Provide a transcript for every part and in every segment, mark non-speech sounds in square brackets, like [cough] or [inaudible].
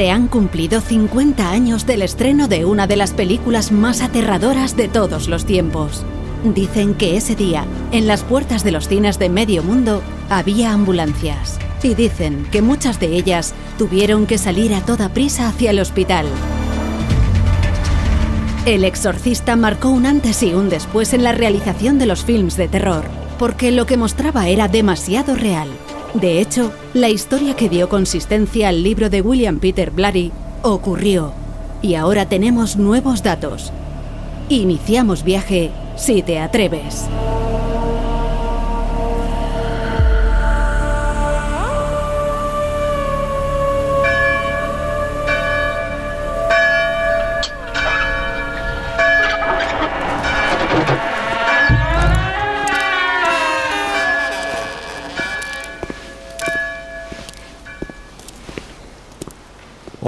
Se han cumplido 50 años del estreno de una de las películas más aterradoras de todos los tiempos. Dicen que ese día, en las puertas de los cines de medio mundo, había ambulancias. Y dicen que muchas de ellas tuvieron que salir a toda prisa hacia el hospital. El exorcista marcó un antes y un después en la realización de los films de terror, porque lo que mostraba era demasiado real de hecho, la historia que dio consistencia al libro de William Peter Blatty ocurrió. Y ahora tenemos nuevos datos. Iniciamos viaje si te atreves.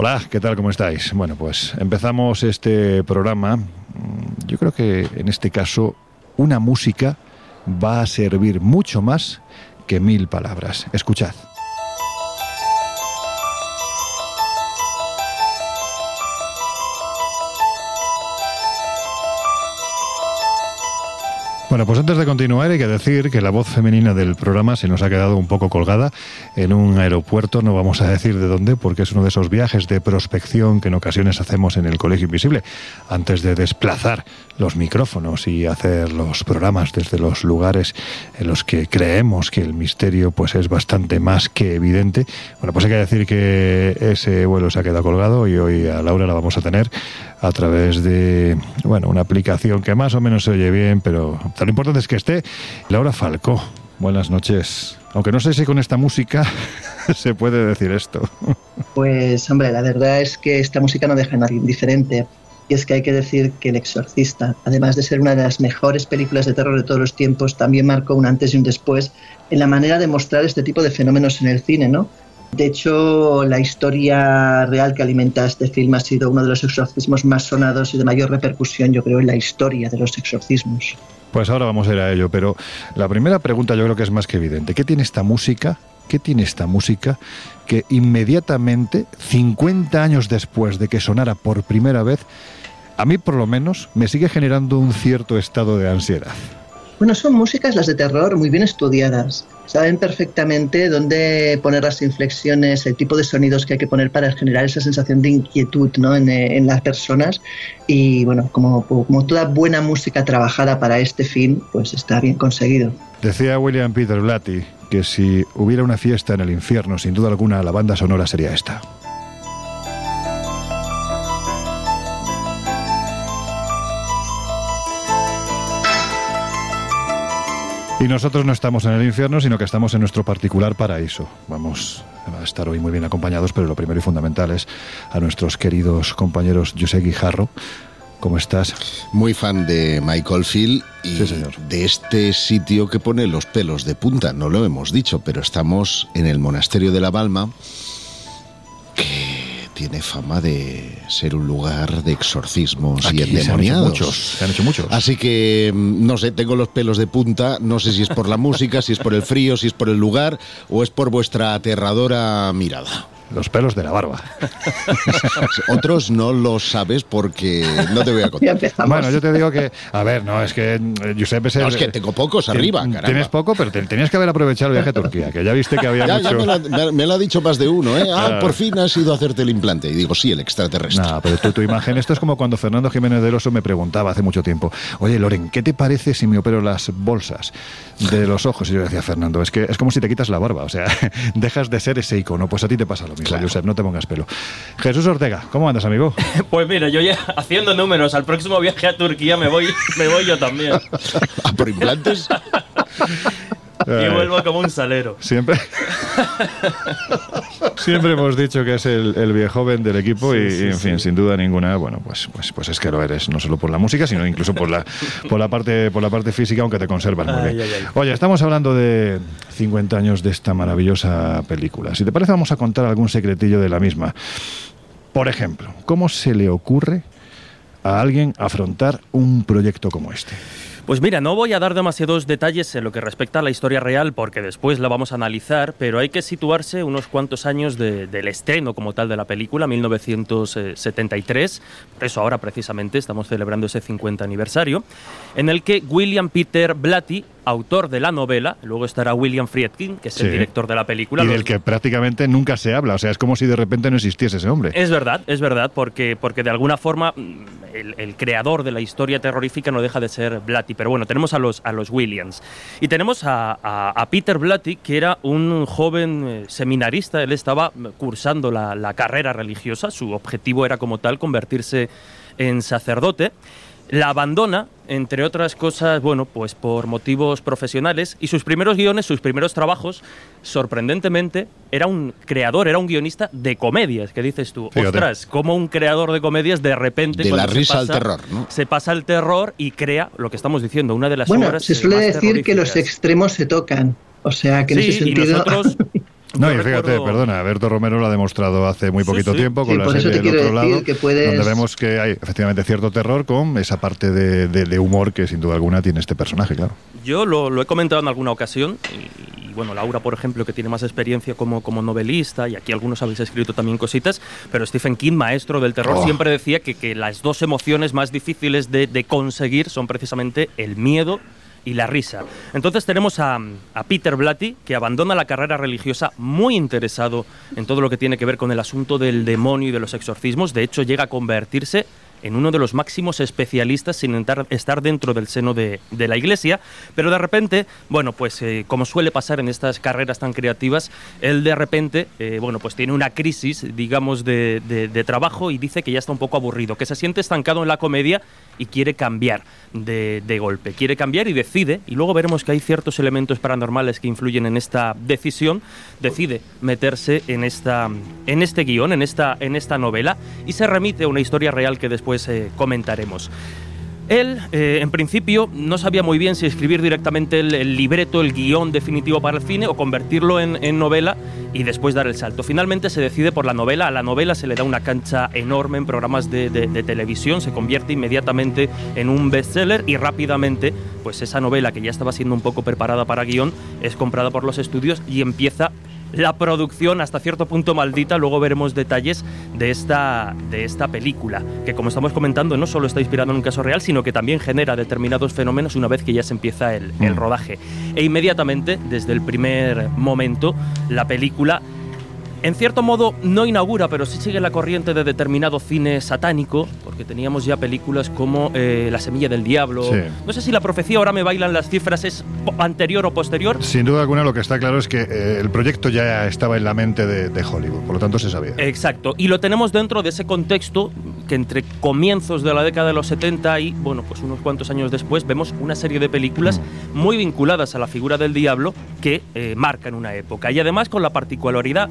Hola, ¿qué tal? ¿Cómo estáis? Bueno, pues empezamos este programa. Yo creo que en este caso una música va a servir mucho más que mil palabras. Escuchad. Bueno, pues antes de continuar hay que decir que la voz femenina del programa se nos ha quedado un poco colgada en un aeropuerto, no vamos a decir de dónde, porque es uno de esos viajes de prospección que en ocasiones hacemos en el Colegio Invisible, antes de desplazar los micrófonos y hacer los programas desde los lugares en los que creemos que el misterio pues es bastante más que evidente. Bueno, pues hay que decir que ese vuelo se ha quedado colgado y hoy a Laura la vamos a tener a través de bueno, una aplicación que más o menos se oye bien, pero lo importante es que esté Laura Falcó. Buenas noches. Aunque no sé si con esta música [laughs] se puede decir esto. Pues hombre, la verdad es que esta música no deja a nadie indiferente. Y es que hay que decir que El Exorcista, además de ser una de las mejores películas de terror de todos los tiempos, también marcó un antes y un después en la manera de mostrar este tipo de fenómenos en el cine, ¿no? De hecho, la historia real que alimenta este film ha sido uno de los exorcismos más sonados y de mayor repercusión, yo creo, en la historia de los exorcismos. Pues ahora vamos a ir a ello, pero la primera pregunta yo creo que es más que evidente. ¿Qué tiene esta música? ¿Qué tiene esta música que inmediatamente, 50 años después de que sonara por primera vez, a mí por lo menos me sigue generando un cierto estado de ansiedad? Bueno, son músicas las de terror muy bien estudiadas. Saben perfectamente dónde poner las inflexiones, el tipo de sonidos que hay que poner para generar esa sensación de inquietud ¿no? en, eh, en, las personas. Y bueno, como, como toda buena música trabajada para este fin, pues está bien conseguido. Decía William Peter Blatty que si hubiera una fiesta en el infierno, sin duda alguna, la banda sonora sería esta. Y nosotros no estamos en el infierno, sino que estamos en nuestro particular paraíso. Vamos a estar hoy muy bien acompañados, pero lo primero y fundamental es a nuestros queridos compañeros José Guijarro. ¿Cómo estás? Muy fan de Michael Field y Sí, señor. de este sitio que pone los pelos de punta. No lo hemos dicho, pero estamos en el monasterio de la Balma, que tiene fama de ser un lugar de exorcismos Aquí y se han hecho endemoniados. muchos, se han hecho muchos. Así que, mm, no sé, tengo los pelos de punta. No sé si es por la [laughs] música, si es por el frío, si es por el lugar o es por vuestra aterradora mirada. Los pelos de la barba. [laughs] Otros no lo sabes porque no te voy a contar. Bueno, yo te digo que, a ver, no, es que eh, Giuseppe es No, es que tengo pocos arriba, caramba. Tienes poco, pero tenías que haber aprovechado el viaje a Turquía, que ya viste que había [laughs] ya, mucho... Ya me, lo ha dicho más de uno, ¿eh? Ah, por fin has ido a hacerte el implante. Y digo, sí, el extraterrestre. No, pero tu imagen, esto es como cuando Fernando Jiménez del Oso me preguntaba hace mucho tiempo, oye, Loren, ¿qué te parece si me opero las bolsas de los ojos? Y yo decía, Fernando, es que es como si te quitas la barba, o sea, [laughs] dejas de ser ese icono. Pues a ti te pasa lo mismo, Josep, no te pongas pelo. Jesús Ortega, ¿cómo andas, amigo? [laughs] Pues mira, yo ya haciendo números, al próximo viaje a Turquía me voy, me voy yo también. [laughs] ¿A por implantes? [laughs] y vuelvo como un salero. Siempre. Siempre hemos dicho que es el, viejo joven del equipo y, en fin, sin duda ninguna, bueno, pues, pues, pues es que lo eres, no solo por la música, sino incluso por la, por la, parte, por la parte física, aunque te conservas muy bien. Oye, estamos hablando de 50 años de esta maravillosa película. Si te parece, vamos a contar algún secretillo de la misma. Por ejemplo, ¿cómo se le ocurre a alguien afrontar un proyecto como este? Pues mira, no voy a dar demasiados detalles en lo que respecta a la historia real porque después la vamos a analizar, pero hay que situarse unos cuantos años del estreno como tal de la película, 1973, por eso ahora precisamente estamos celebrando ese 50 aniversario, en el que William Peter Blatty autor de la novela, luego estará William Friedkin, que es el director de la película. Y del que prácticamente nunca se habla, o sea, es como si de repente no existiese ese hombre. Es verdad, es verdad, porque, porque de alguna forma mm, el, creador de la historia terrorífica no deja de ser Blatty, pero bueno, tenemos a los, a los Williams. Y tenemos a, a, Peter Blatty, que era un joven eh, seminarista, él estaba cursando la, la carrera religiosa, su objetivo era como tal convertirse en sacerdote la abandona, entre otras cosas, bueno, pues por motivos profesionales, y sus primeros guiones, sus primeros trabajos, sorprendentemente, era un creador, era un guionista de comedias, que dices tú, ostras, como un creador de comedias de repente... De la risa al terror, ¿no? Se pasa al terror y crea, lo que estamos diciendo, una de las bueno, obras se suele decir que los extremos se tocan, o sea, que en ese sentido... Y nosotros [laughs] No, y fíjate, perdona, Berto Romero lo ha demostrado hace muy poquito tiempo con la serie del otro lado, donde vemos que hay efectivamente cierto terror con esa parte de, humor que sin duda alguna tiene este personaje, claro. Yo lo, he comentado en alguna ocasión, y, bueno, Laura, por ejemplo, que tiene más experiencia como, como novelista, y aquí algunos habéis escrito también cositas, pero Stephen King, maestro del terror, oh. siempre decía que, que, las dos emociones más difíciles de, de conseguir son precisamente el miedo y la risa. Entonces tenemos a, Peter Blatty, que abandona la carrera religiosa muy interesado en todo lo que tiene que ver con el asunto del demonio y de los exorcismos. De hecho, llega a convertirse en uno de los máximos especialistas sin estar dentro del seno de, la iglesia, pero de repente, bueno, pues eh, como suele pasar en estas carreras tan creativas, él de repente, eh, bueno, pues tiene una crisis, digamos, de, de, trabajo y dice que ya está un poco aburrido, que se siente estancado en la comedia y quiere cambiar de, golpe. Quiere cambiar y decide, y luego veremos que hay ciertos elementos paranormales que influyen en esta decisión, decide meterse en, esta, en este guion, en esta, en esta novela, y se remite a una historia real que después eh, comentaremos. Él, eh, en principio, no sabía muy bien si escribir directamente el, libreto, el guion definitivo para el cine o convertirlo en, novela y después dar el salto. Finalmente se decide por la novela. A la novela se le da una cancha enorme en programas de, de televisión, se convierte inmediatamente en un bestseller y rápidamente, pues esa novela que ya estaba siendo un poco preparada para guion, es comprada por los estudios y empieza la producción hasta cierto punto maldita, luego veremos detalles de esta, de esta película, que como estamos comentando no solo está inspirado en un caso real, sino que también genera determinados fenómenos una vez que ya se empieza el, el mm. rodaje. E inmediatamente, desde el primer momento, la película en cierto modo no inaugura, pero sí sigue la corriente de determinado cine satánico, porque teníamos ya películas como eh, La semilla del diablo. No sé si la profecía ahora me bailan las cifras es anterior o posterior. Sin duda alguna lo que está claro es que eh, el proyecto ya estaba en la mente de, Hollywood, por lo tanto se sabía. Exacto, y lo tenemos dentro de ese contexto que entre comienzos de la década de los 70 y, bueno, pues unos cuantos años después vemos una serie de películas mm. muy vinculadas a la figura del diablo que eh, marcan una época. Y además con la particularidad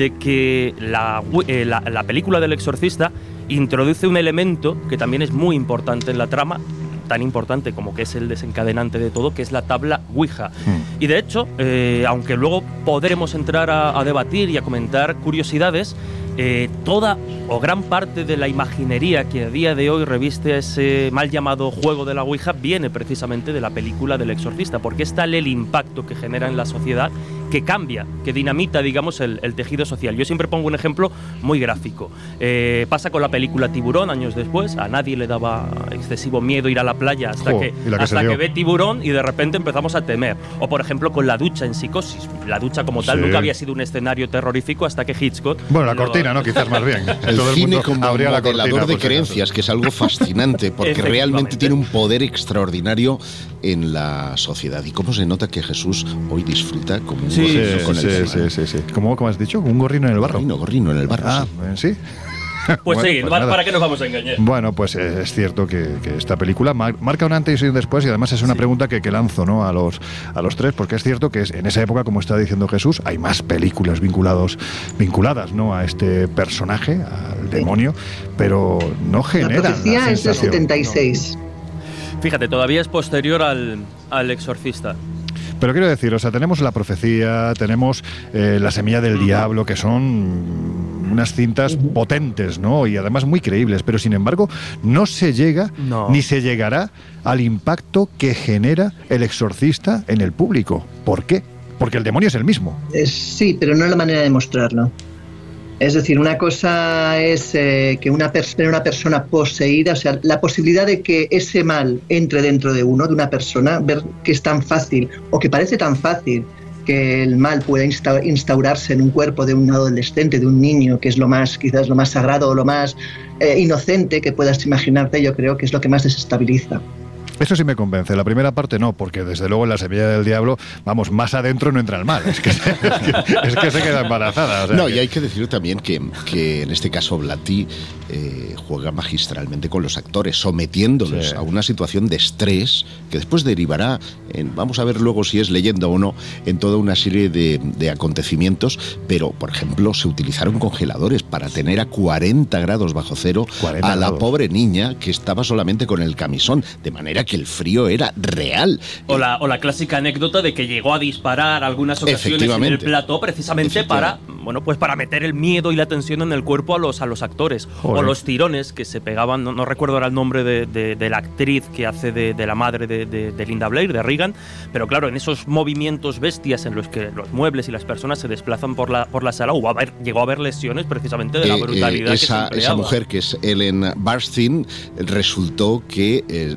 de que eh, la, la, película del exorcista introduce un elemento que también es muy importante en la trama, tan importante como que es el desencadenante de todo, que es la tabla Ouija. Hmm. Y de hecho, eh, aunque luego podremos entrar a, debatir y a comentar curiosidades, eh, toda o gran parte de la imaginería que a día de hoy reviste ese mal llamado juego de la Ouija viene precisamente de la película del exorcista, porque es tal el impacto que genera en la sociedad que cambia, que dinamita, digamos, el, tejido social. Yo siempre pongo un ejemplo muy gráfico. Eh, pasa con la película Tiburón años después, a nadie le daba excesivo miedo ir a la playa hasta, que, hasta que ve Tiburón y de repente empezamos a temer. O por ejemplo con la ducha en Psicosis. La ducha como tal nunca había sido un escenario terrorífico hasta que Hitchcock... Bueno, la cortina, ¿no? Quizás más bien. el cine como modelador de creencias, que es algo fascinante, porque realmente tiene un poder extraordinario en la sociedad. Y cómo se nota que Jesús hoy disfruta como un con el sí, sí, sí, sí. ¿Cómo, has dicho? Un gorrino en el barro. Gorrino, gorrino en el barro. Ah, sí. [laughs] Pues sí, pues ¿para qué nos vamos a engañar? Bueno, pues eh, es cierto que, esta película marca un antes y un después y además es una pregunta que, lanzo ¿no? a, los, a los tres, porque es cierto que en esa época, como está diciendo Jesús, hay más películas vinculados, vinculadas ¿no? a este personaje, al demonio, pero no genera. La profecía es del 76. Fíjate, todavía es posterior al, al exorcista. Pero quiero decir, o sea, tenemos la profecía, tenemos eh, la semilla del diablo, que son unas cintas potentes, ¿no? Y además muy creíbles, pero sin embargo no se llega ni se llegará al impacto que genera el exorcista en el público. ¿Por qué? Porque el demonio es el mismo. sí, pero no es la manera de mostrarlo. Es decir, una cosa es eh, que una, una persona poseída, o sea, la posibilidad de que ese mal entre dentro de uno, de una persona, ver que es tan fácil o que parece tan fácil que el mal pueda instaurarse en un cuerpo de un adolescente, de un niño, que es lo más, quizás lo más sagrado o lo más eh, inocente que puedas imaginarte, yo creo que es lo que más desestabiliza. Eso sí me convence. La primera parte no, porque desde luego en la semilla del diablo, vamos, más adentro no entra el mal. Es que, [laughs] se queda embarazada. no, y hay que decir también que, que en este caso Blatty eh, juega magistralmente con los actores, sometiéndolos a una situación de estrés que después derivará en, vamos a ver luego si es leyenda o no, en toda una serie de, de acontecimientos. Pero, por ejemplo, se utilizaron congeladores para tener a 40 grados bajo cero a la pobre niña que estaba solamente con el camisón, de manera que el frío era real. O la, o la clásica anécdota de que llegó a disparar algunas ocasiones en el plató precisamente para, bueno, pues para meter el miedo y la tensión en el cuerpo a los, a los actores. O los tirones que se pegaban, no, recuerdo ahora el nombre de, la actriz que hace de, la madre de, Linda Blair, de Reagan, pero claro, en esos movimientos bestias en los que los muebles y las personas se desplazan por la, por la sala, hubo a llegó a haber lesiones precisamente de la eh, eh, brutalidad. esa, que esa mujer que es Ellen Barstein resultó que eh,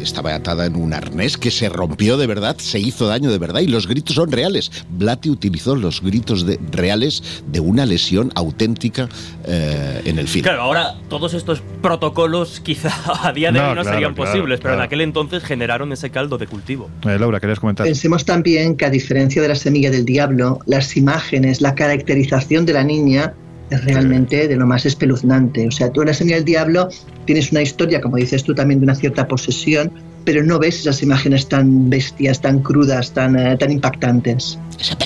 estaba atada en un arnés que se rompió de verdad, se hizo daño de verdad y los gritos son reales. Blatty utilizó los gritos de, reales de una lesión auténtica eh, en el film. Claro, ahora todos estos protocolos quizá a día de hoy no, serían posibles, pero en aquel entonces generaron ese caldo de cultivo. Eh, Laura, ¿querías comentar? Pensemos también que a diferencia de la semilla del diablo, las imágenes, la caracterización de la niña es realmente de lo más espeluznante. O sea, tú en la semilla del diablo tienes una historia, como dices tú, también de una cierta posesión, pero no ves esas imágenes tan bestias, tan crudas, tan, eh, tan impactantes. ¡Esa!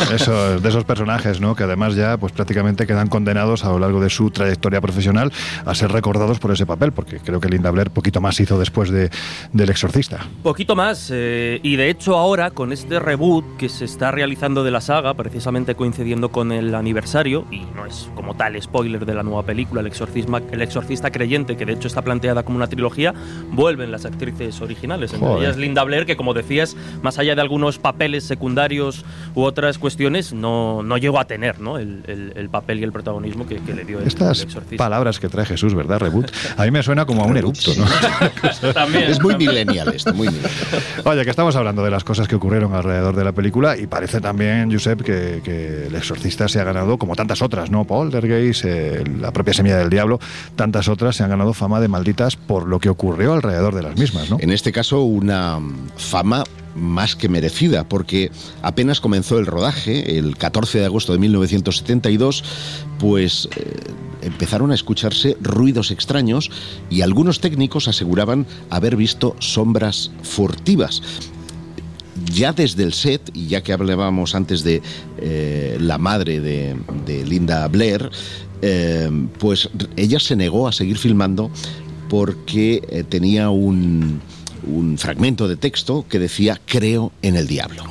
[laughs] De esos personajes, ¿no? Que además ya pues prácticamente quedan condenados a lo largo de su trayectoria profesional a ser recordados por ese papel, porque creo que Linda Blair poquito más hizo después de, del Exorcista. Poquito más, eh, y de hecho ahora con este reboot que se está realizando de la saga, precisamente coincidiendo con el aniversario, y no es como tal spoiler de la nueva película, El, Exorcisma, el Exorcista Creyente, que de hecho está planteada como una trilogía, vuelven las actrices originales, entre ellas Linda Blair, que como decías, más allá de algunos papeles secundarios u otras cuestiones, no, no llegó a tener ¿no? el, papel y el protagonismo que, le dio Estas palabras que trae Jesús, ¿verdad? Reboot. A mí me suena como a un erupto, ¿no? [laughs] es muy millennial esto, muy millennial. Oye, que estamos hablando de las cosas que ocurrieron alrededor de la película y parece también, Josep, que, El Exorcista se ha ganado, como tantas otras, ¿no? Poltergeist, eh, la propia Semilla del Diablo, tantas otras se han ganado fama de malditas por lo que ocurrió alrededor de las mismas, ¿no? En este caso, una fama más que merecida, porque apenas comenzó el rodaje, el 14 de agosto de 1972, pues eh, empezaron a escucharse ruidos extraños y algunos técnicos aseguraban haber visto sombras furtivas. Ya desde el set, y ya que hablábamos antes de eh, la madre de, Linda Blair, eh, pues ella se negó a seguir filmando porque tenía un, un fragmento de texto que decía creo en el diablo.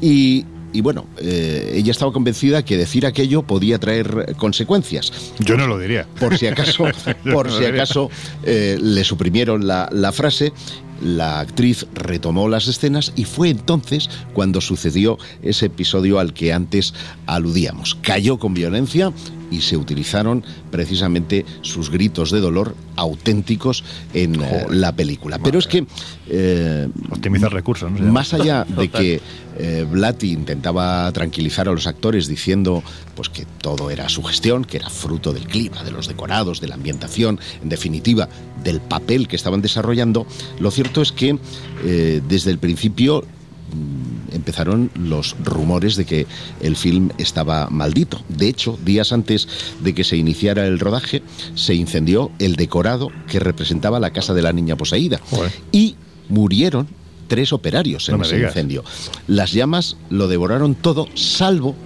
Y y bueno, eh, ella estaba convencida que decir aquello podía traer consecuencias. Yo no lo diría. Por si acaso, [laughs] por si acaso eh, le suprimieron la, frase la actriz retomó las escenas y fue entonces cuando sucedió ese episodio al que antes aludíamos. Cayó con violencia y se utilizaron precisamente sus gritos de dolor auténticos en eh, la película. Pero es que... Eh, Optimizar recursos, Más allá de que eh, Blatty intentaba tranquilizar a los actores diciendo pues que todo era su gestión, que era fruto del clima, de los decorados, de la ambientación, en definitiva, del papel que estaban desarrollando, lo cierto es que desde el principio Mm, empezaron los rumores de que el film estaba maldito. De hecho, días antes de que se iniciara el rodaje, se incendió el decorado que representaba la casa de la niña poseída. Y murieron tres operarios en ese incendio. Las llamas lo devoraron todo, salvo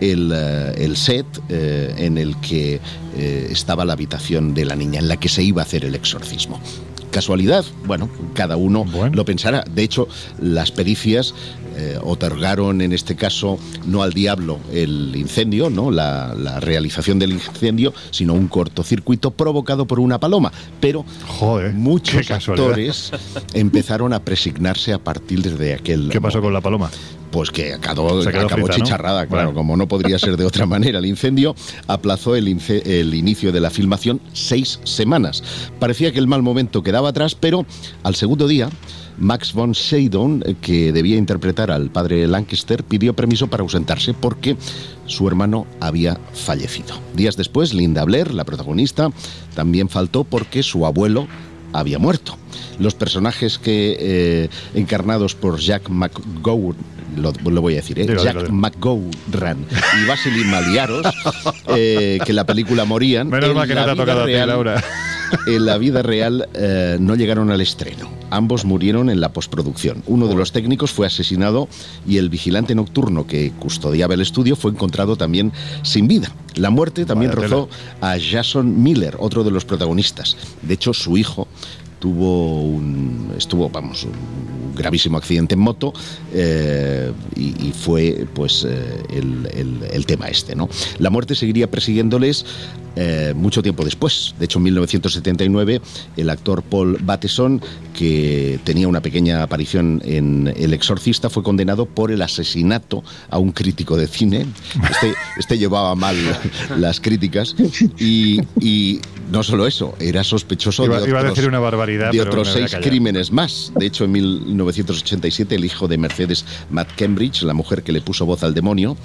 el, eh, set eh, en el que eh, estaba la habitación de la niña, en la que se iba a hacer el exorcismo. ¿Casualidad? Bueno, cada uno lo pensará. De hecho, las pericias eh, otorgaron en este caso no al diablo el incendio, no la, realización del incendio, sino un cortocircuito provocado por una paloma. Pero muchos actores [laughs] empezaron a presignarse a partir de aquel. ¿Qué pasó con la paloma? Pues que acabó, acabó chicharrada, claro, como no podría ser de otra [laughs] manera. El incendio aplazó el, el, inicio de la filmación seis semanas. Parecía que el mal momento quedaba atrás, pero al segundo día Max von Sydow, eh, que debía interpretar al padre Lancaster, pidió permiso para ausentarse porque su hermano había fallecido. Días después, Linda Blair, la protagonista, también faltó porque su abuelo había muerto. Los personajes que eh, encarnados por Jack McGowan lo, voy a decir, ¿eh? Jack McGowran y Vasily Maliaros, [laughs] eh, que en la película morían. Menos mal que no te ha tocado a Laura. [laughs] En la vida real eh, no llegaron al estreno. Ambos murieron en la postproducción. Uno de los técnicos fue asesinado y el vigilante nocturno que custodiaba el estudio fue encontrado también sin vida. La muerte también rozó a Jason Miller, otro de los protagonistas. De hecho, su hijo tuvo un, estuvo, vamos, un gravísimo accidente en moto eh, y, fue pues eh, el, tema este, ¿no? La muerte seguiría persiguiéndoles eh, mucho tiempo después. De hecho, en 1979, el actor Paul Bateson, que tenía una pequeña aparición en El Exorcista, fue condenado por el asesinato a un crítico de cine. Este, este llevaba mal las críticas y, no solo eso, era sospechoso de otros, a decir una barbaridad, de otros seis crímenes más. De hecho, en 1987, el hijo de Mercedes Matt Cambridge, la mujer que le puso voz al demonio,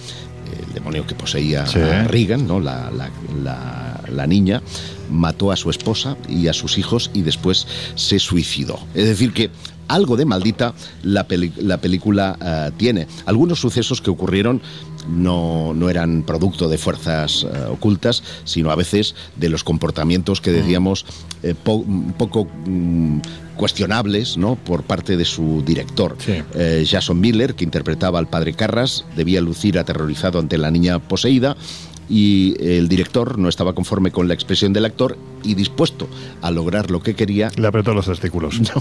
el demonio que poseía a Reagan, ¿no? La, la, niña, mató a su esposa y a sus hijos y después se suicidó. Es decir, que algo de maldita la, la película eh, tiene. Algunos sucesos que ocurrieron no, no eran producto de fuerzas eh, ocultas, sino a veces de los comportamientos que decíamos eh, un poco mm, cuestionables ¿no? por parte de su director. Jason Miller, que interpretaba al padre Carras, debía lucir aterrorizado ante la niña poseída y el director no estaba conforme con la expresión del actor y dispuesto a lograr lo que quería. Le apretó los testículos. [laughs]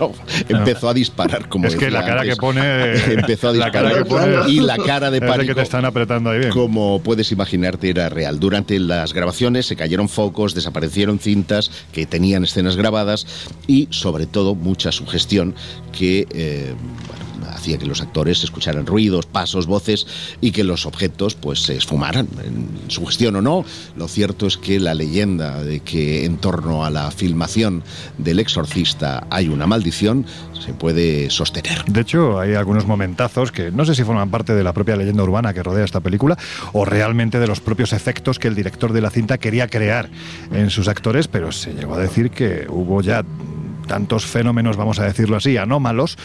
No, empezó a disparar como Es que la cara que pone. [laughs] empezó a disparar. y la cara de pánico. que te están apretando ahí bien. Como puedes imaginarte, era real. Durante las grabaciones se cayeron focos, desaparecieron cintas que tenían escenas grabadas y, sobre todo, mucha sugestión que. Eh, que los actores escucharan ruidos, pasos, voces y que los objetos pues se esfumaran, en su gestión o no. Lo cierto es que la leyenda de que en torno a la filmación del exorcista hay una maldición se puede sostener. De hecho, hay algunos momentazos que no sé si forman parte de la propia leyenda urbana que rodea esta película o realmente de los propios efectos que el director de la cinta quería crear en sus actores, pero se llegó a decir que hubo ya tantos fenómenos, vamos a decirlo así, anómalos,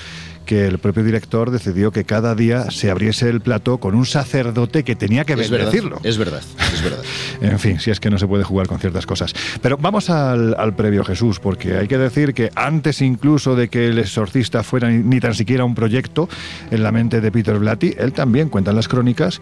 que el propio director decidió que cada día se abriese el plato con un sacerdote que tenía que es bendecirlo. es verdad, es verdad. [laughs] en fin, si es que no se puede jugar con ciertas cosas. Pero vamos al, al, previo Jesús, porque hay que decir que antes incluso de que el exorcista fuera ni, tan siquiera un proyecto en la mente de Peter Blatty, él también cuenta en las crónicas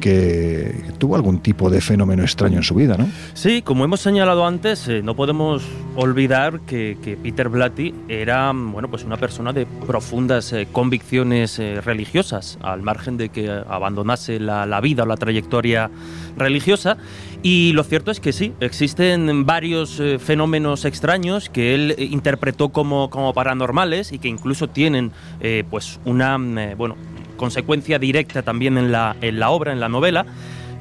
que tuvo algún tipo de fenómeno extraño en su vida, ¿no? Sí, como hemos señalado antes, eh, no podemos olvidar que, Peter Blatty era bueno, pues una persona de profundas eh, convicciones eh, religiosas, al margen de que abandonase la, vida o la trayectoria religiosa. Y lo cierto es que sí, existen varios eh, fenómenos extraños que él interpretó como, como paranormales y que incluso tienen pues una bueno, consecuencia directa también en la, en la obra, en la novela.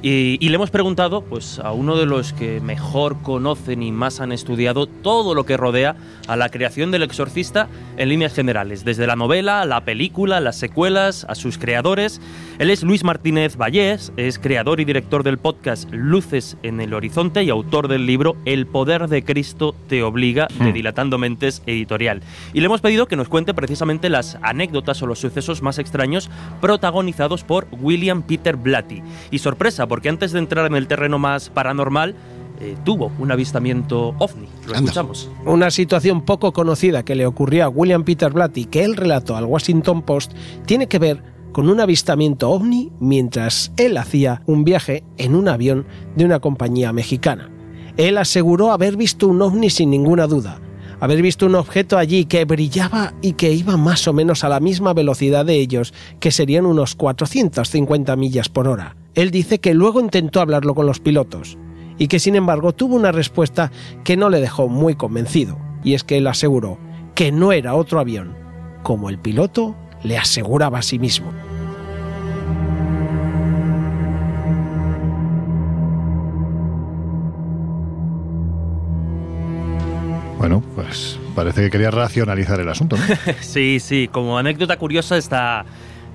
Y, le hemos preguntado pues, a uno de los que mejor conocen y más han estudiado todo lo que rodea a la creación del exorcista en líneas generales, desde la novela, la película, las secuelas, a sus creadores. Él es Luis Martínez Vallés, es creador y director del podcast Luces en el Horizonte y autor del libro El poder de Cristo te obliga, de hmm. Dilatando Mentes Editorial. Y le hemos pedido que nos cuente precisamente las anécdotas o los sucesos más extraños protagonizados por William Peter Blatty. Y sorpresa, porque antes de entrar en el terreno más paranormal, eh, tuvo un avistamiento ovni. Lo escuchamos. Una situación poco conocida que le ocurrió a William Peter Blatty, que él relató al Washington Post, tiene que ver con un avistamiento ovni mientras él hacía un viaje en un avión de una compañía mexicana. Él aseguró haber visto un ovni sin ninguna duda, haber visto un objeto allí que brillaba y que iba más o menos a la misma velocidad de ellos, que serían unos 450 millas por hora. Él dice que luego intentó hablarlo con los pilotos y que sin embargo tuvo una respuesta que no le dejó muy convencido, y es que él aseguró que no era otro avión, como el piloto le aseguraba a sí mismo. Bueno, pues parece que quería racionalizar el asunto, ¿no? [laughs] sí, sí, como anécdota curiosa está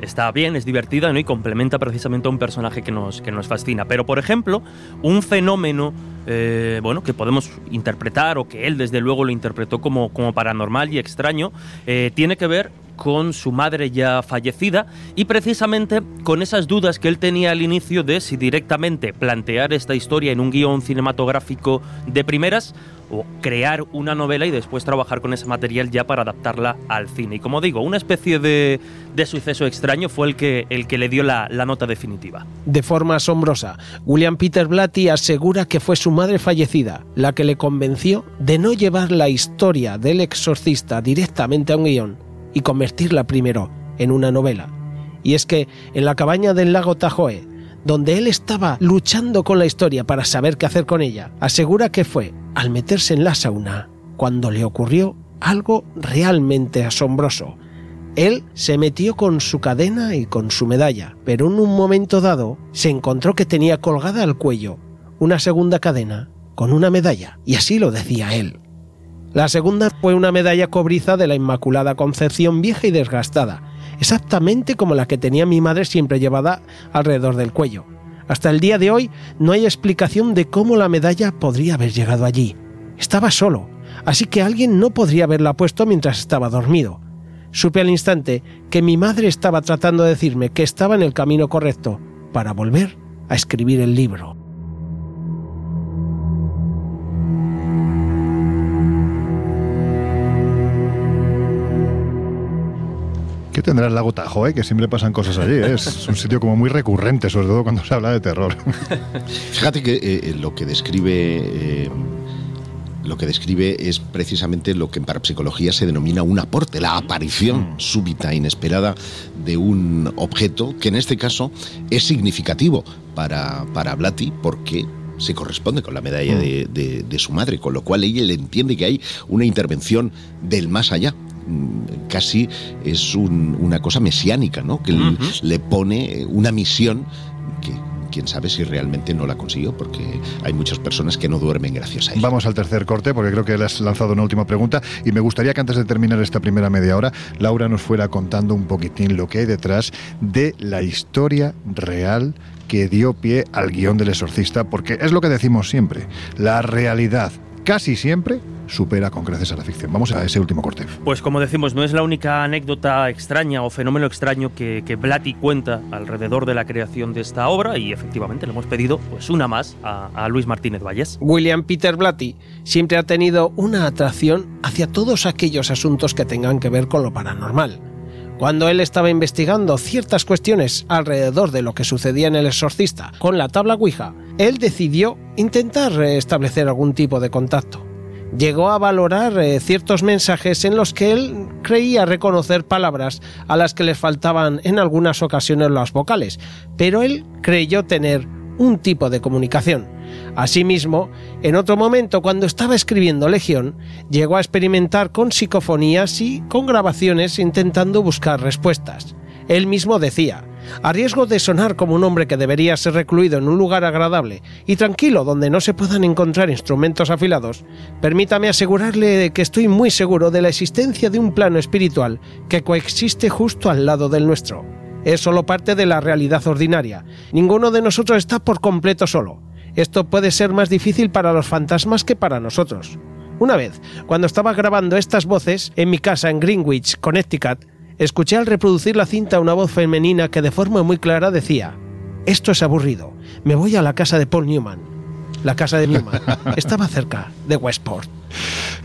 está bien, es divertida ¿no? y complementa precisamente a un personaje que nos, que nos fascina. Pero, por ejemplo, un fenómeno eh, bueno, que podemos interpretar o que él desde luego lo interpretó como, como paranormal y extraño, eh, tiene que ver con su madre ya fallecida y precisamente con esas dudas que él tenía al inicio de si directamente plantear esta historia en un guion cinematográfico de primeras o crear una novela y después trabajar con ese material ya para adaptarla al cine. Y como digo, una especie de, suceso extraño fue el que, el que le dio la, la, nota definitiva. De forma asombrosa, William Peter Blatty asegura que fue su madre fallecida la que le convenció de no llevar la historia del exorcista directamente a un guion y convertirla primero en una novela. Y es que en la cabaña del lago Tahoe, donde él estaba luchando con la historia para saber qué hacer con ella, asegura que fue al meterse en la sauna cuando le ocurrió algo realmente asombroso. Él se metió con su cadena y con su medalla, pero en un momento dado se encontró que tenía colgada al cuello una segunda cadena con una medalla, y así lo decía él. La segunda fue una medalla cobriza de la Inmaculada Concepción vieja y desgastada, exactamente como la que tenía mi madre siempre llevada alrededor del cuello. Hasta el día de hoy no hay explicación de cómo la medalla podría haber llegado allí. Estaba solo, así que alguien no podría haberla puesto mientras estaba dormido. Supe al instante que mi madre estaba tratando de decirme que estaba en el camino correcto para volver a escribir el libro. ¿Qué tendrá el lago Tajo, eh? que siempre pasan cosas allí? ¿eh? Es un sitio como muy recurrente, sobre todo cuando se habla de terror. [laughs] Fíjate que eh, lo que describe lo que describe es precisamente lo que en parapsicología se denomina un aporte, la aparición mm. súbita, inesperada de un objeto que en este caso es significativo para, para Blatty porque se corresponde con la medalla mm. de, de, su madre, con lo cual ella le entiende que hay una intervención del más allá. Mm, casi es una cosa mesiánica, ¿no? Que le pone una misión que quién sabe si realmente no la consiguió, porque hay muchas personas que no duermen gracias a eso. Vamos al tercer corte, porque creo que le has lanzado una última pregunta y me gustaría que antes de terminar esta primera media hora, Laura nos fuera contando un poquitín lo que hay detrás de la historia real que dio pie al guion del exorcista, porque es lo que decimos siempre, la realidad casi siempre supera con creces a la ficción. Vamos a ese último corte. Pues como decimos, no es la única anécdota extraña o fenómeno extraño que, que Blatty cuenta alrededor de la creación de esta obra y efectivamente le hemos pedido pues una más a, a Luis Martínez Valles. William Peter Blatty siempre ha tenido una atracción hacia todos aquellos asuntos que tengan que ver con lo paranormal. Cuando él estaba investigando ciertas cuestiones alrededor de lo que sucedía en El Exorcista con la tabla Ouija, él decidió intentar establecer algún tipo de contacto llegó a valorar eh, ciertos mensajes en los que él creía reconocer palabras a las que les faltaban en algunas ocasiones las vocales, pero él creyó tener un tipo de comunicación. Asimismo, en otro momento, cuando estaba escribiendo Legión, llegó a experimentar con psicofonías y con grabaciones intentando buscar respuestas. Él mismo decía, a riesgo de sonar como un hombre que debería ser recluido en un lugar agradable y tranquilo donde no se puedan encontrar instrumentos afilados, permítame asegurarle que estoy muy seguro de la existencia de un plano espiritual que coexiste justo al lado del nuestro. Es solo parte de la realidad ordinaria. Ninguno de nosotros está por completo solo. Esto puede ser más difícil para los fantasmas que para nosotros. Una vez, cuando estaba grabando estas voces en mi casa en Greenwich, Connecticut, Escuché al reproducir la cinta una voz femenina que de forma muy clara decía, esto es aburrido, me voy a la casa de Paul Newman. La casa de Newman [laughs] estaba cerca de Westport.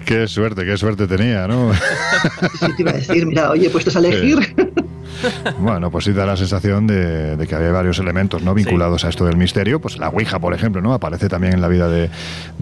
Qué suerte, qué suerte tenía, ¿no? [laughs] Sí, te iba a decir, mira, oye, puestos a elegir. [laughs] [laughs] Bueno, pues sí da la sensación de, que había varios elementos no vinculados a esto del misterio. Pues la Ouija, por ejemplo, ¿no? Aparece también en la vida de,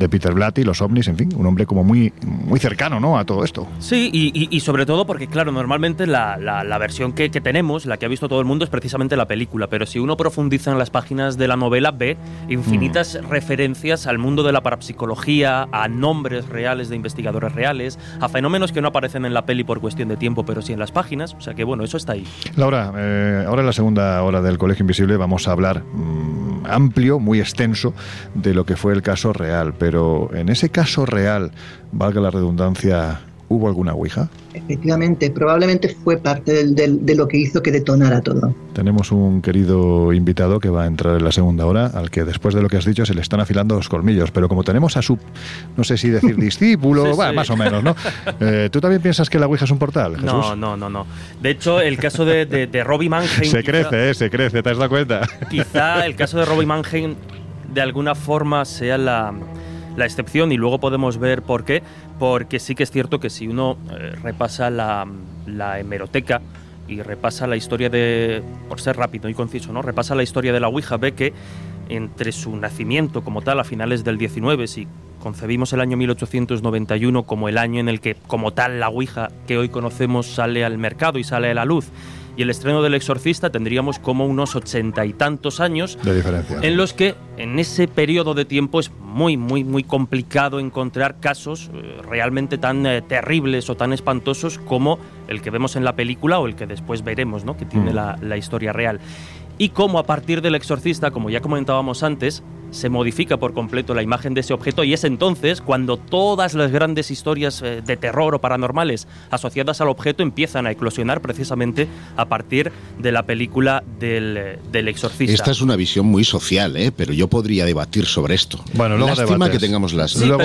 Peter Blatty, los ovnis, en fin, un hombre como muy, muy cercano, ¿no? A todo esto. Sí, y, sobre todo porque, claro, normalmente la, versión que, tenemos, la que ha visto todo el mundo, es precisamente la película. Pero si uno profundiza en las páginas de la novela, ve infinitas mm. referencias al mundo de la parapsicología, a nombres reales de investigadores reales, a fenómenos que no aparecen en la peli por cuestión de tiempo, pero sí en las páginas. O sea que, bueno, eso está ahí. Laura, eh, ahora en la segunda hora del Colegio Invisible vamos a hablar mm, amplio, muy extenso, de lo que fue el caso real. Pero en ese caso real, valga la redundancia, ¿Hubo alguna Ouija? Efectivamente, probablemente fue parte de lo que hizo que detonara todo. Tenemos un querido invitado que va a entrar en la segunda hora, al que después de lo que has dicho se le están afilando los colmillos, pero como tenemos a su, no sé si decir [laughs] discípulo, más o menos, ¿no? [laughs] Eh, ¿Tú también piensas que la Ouija es un portal, Jesús? No, no, no, no. De hecho, el caso de, de, Robbie Mannheim... Se crece, eh, se crece, ¿te has dado cuenta? Quizá el caso de Robbie Mannheim de alguna forma sea la la excepción y luego podemos ver por qué, porque sí que es cierto que si uno eh, repasa la, hemeroteca y repasa la historia de, por ser rápido y conciso, ¿no? repasa la historia de la Ouija, ve que entre su nacimiento como tal a finales del 19, si concebimos el año 1891 como el año en el que como tal la Ouija que hoy conocemos sale al mercado y sale a la luz, y el estreno del Exorcista tendríamos como unos ochenta y tantos años de diferencia. En los que en ese periodo de tiempo es muy, muy, muy complicado encontrar casos eh, realmente tan eh, terribles o tan espantosos como el que vemos en la película o el que después veremos, ¿no? que tiene mm. la, la historia real. Y cómo a partir del Exorcista, como ya comentábamos antes, se modifica por completo la imagen de ese objeto y es entonces cuando todas las grandes historias eh, de terror o paranormales asociadas al objeto empiezan a eclosionar precisamente a partir de la película del, eh, del exorcista. Esta es una visión muy social, ¿eh? pero yo podría debatir sobre esto. Bueno, luego Lástima que tengamos las... Pero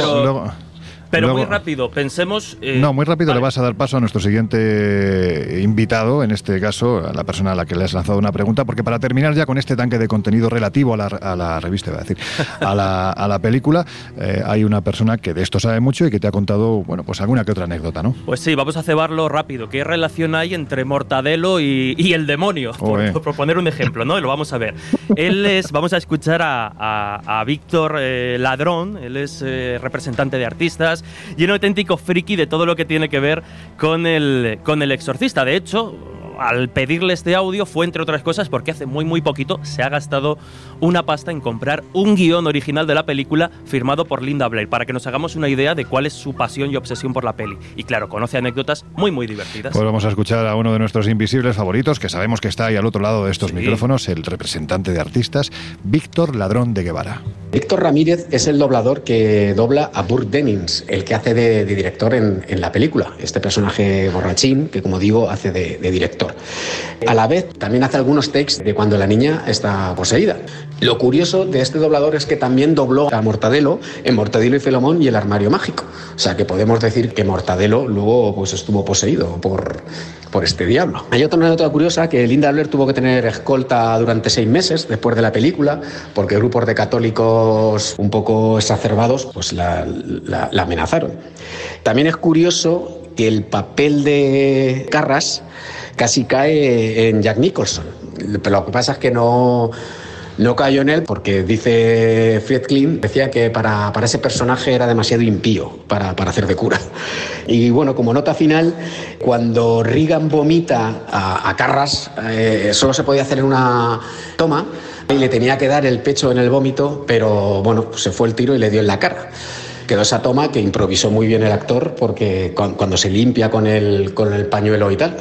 muy rápido, pensemos... Eh, no, muy rápido le vas a dar paso a nuestro siguiente invitado, en este caso a la persona a la que le has lanzado una pregunta, porque para terminar ya con este tanque de contenido relativo a la, a la revista, voy a decir, a la, a la película, eh, hay una persona que de esto sabe mucho y que te ha contado, bueno, pues alguna que otra anécdota, ¿no? Pues sí, vamos a cebarlo rápido. ¿Qué relación hay entre Mortadelo y, y el demonio? Por, poner un ejemplo, ¿no? Lo vamos a ver. Él es, vamos a escuchar a, a, Víctor eh, Ladrón, él es representante de artistas, y un auténtico friki de todo lo que tiene que ver con el, con el exorcista. De hecho, al pedirle este audio fue entre otras cosas porque hace muy muy poquito se ha gastado una pasta en comprar un guion original de la película firmado por Linda Blair para que nos hagamos una idea de cuál es su pasión y obsesión por la peli. Y claro, conoce anécdotas muy muy divertidas. Pues vamos a escuchar a uno de nuestros invisibles favoritos que sabemos que está ahí al otro lado de estos micrófonos, el representante de artistas, Víctor Ladrón de Guevara. Víctor Ramírez es el doblador que dobla a Burke Dennings, el que hace de, director en, la película. Este personaje borrachín que, como digo, hace de, de director. A la vez, también hace algunos takes de cuando la niña está poseída. Lo curioso de este doblador es que también dobló a Mortadelo en Mortadelo y Felomón y el armario mágico. O sea que podemos decir que Mortadelo luego pues, estuvo poseído por, por este diablo. Hay otra anécdota curiosa que Linda Blair tuvo que tener escolta durante seis meses después de la película porque grupos de católicos un poco exacerbados pues la, la amenazaron. También es curioso que el papel de Carras casi cae en Jack Nicholson. Pero lo que pasa es que no, No cayó en él porque dice Friedkin, decía que para, para ese personaje era demasiado impío para, para, hacer de cura. Y bueno, como nota final, cuando Reagan vomita a, a Carras, eh, solo se podía hacer en una toma y le tenía que dar el pecho en el vómito, pero bueno, se fue el tiro y le dio en la cara quedó esa toma que improvisó muy bien el actor porque cuando se limpia con el, con el pañuelo y tal.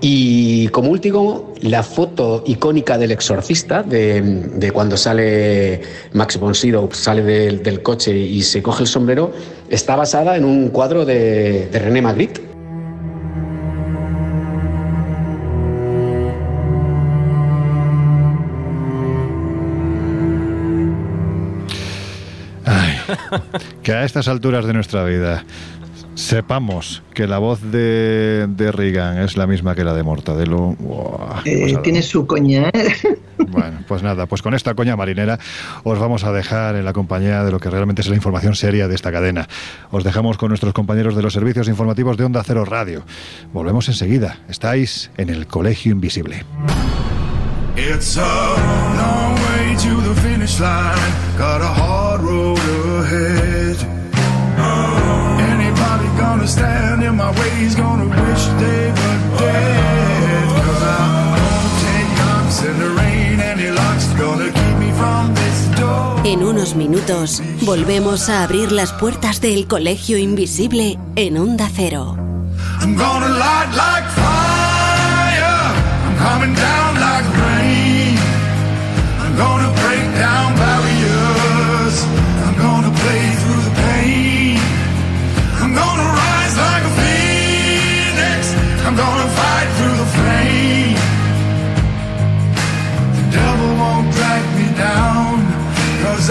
Y como último, la foto icónica del exorcista, de, cuando sale Max von Sydow, sale del, coche y se coge el sombrero, está basada en un cuadro de, de René Magritte. que a estas alturas de nuestra vida sepamos que la voz de, de Reagan es la misma que la de Mortadelo. Wow, eh, tiene su coña. ¿eh? [laughs] Bueno, pues nada, pues con esta coña marinera os vamos a dejar en la compañía de lo que realmente es la información seria de esta cadena. Os dejamos con nuestros compañeros de los servicios informativos de Onda Cero Radio. Volvemos enseguida. Estáis en el Colegio Invisible. It's a long way to the finish line. Got a hard road ahead. Stand in my way is gonna wish they were dead. Cause I'm gonna take knocks in the rain. Any luck's gonna keep me from this door. En unos minutos volvemos a abrir las puertas del Colegio Invisible en Onda Cero. I'm gonna light like fire. I'm coming down like rain. I'm gonna break down barriers.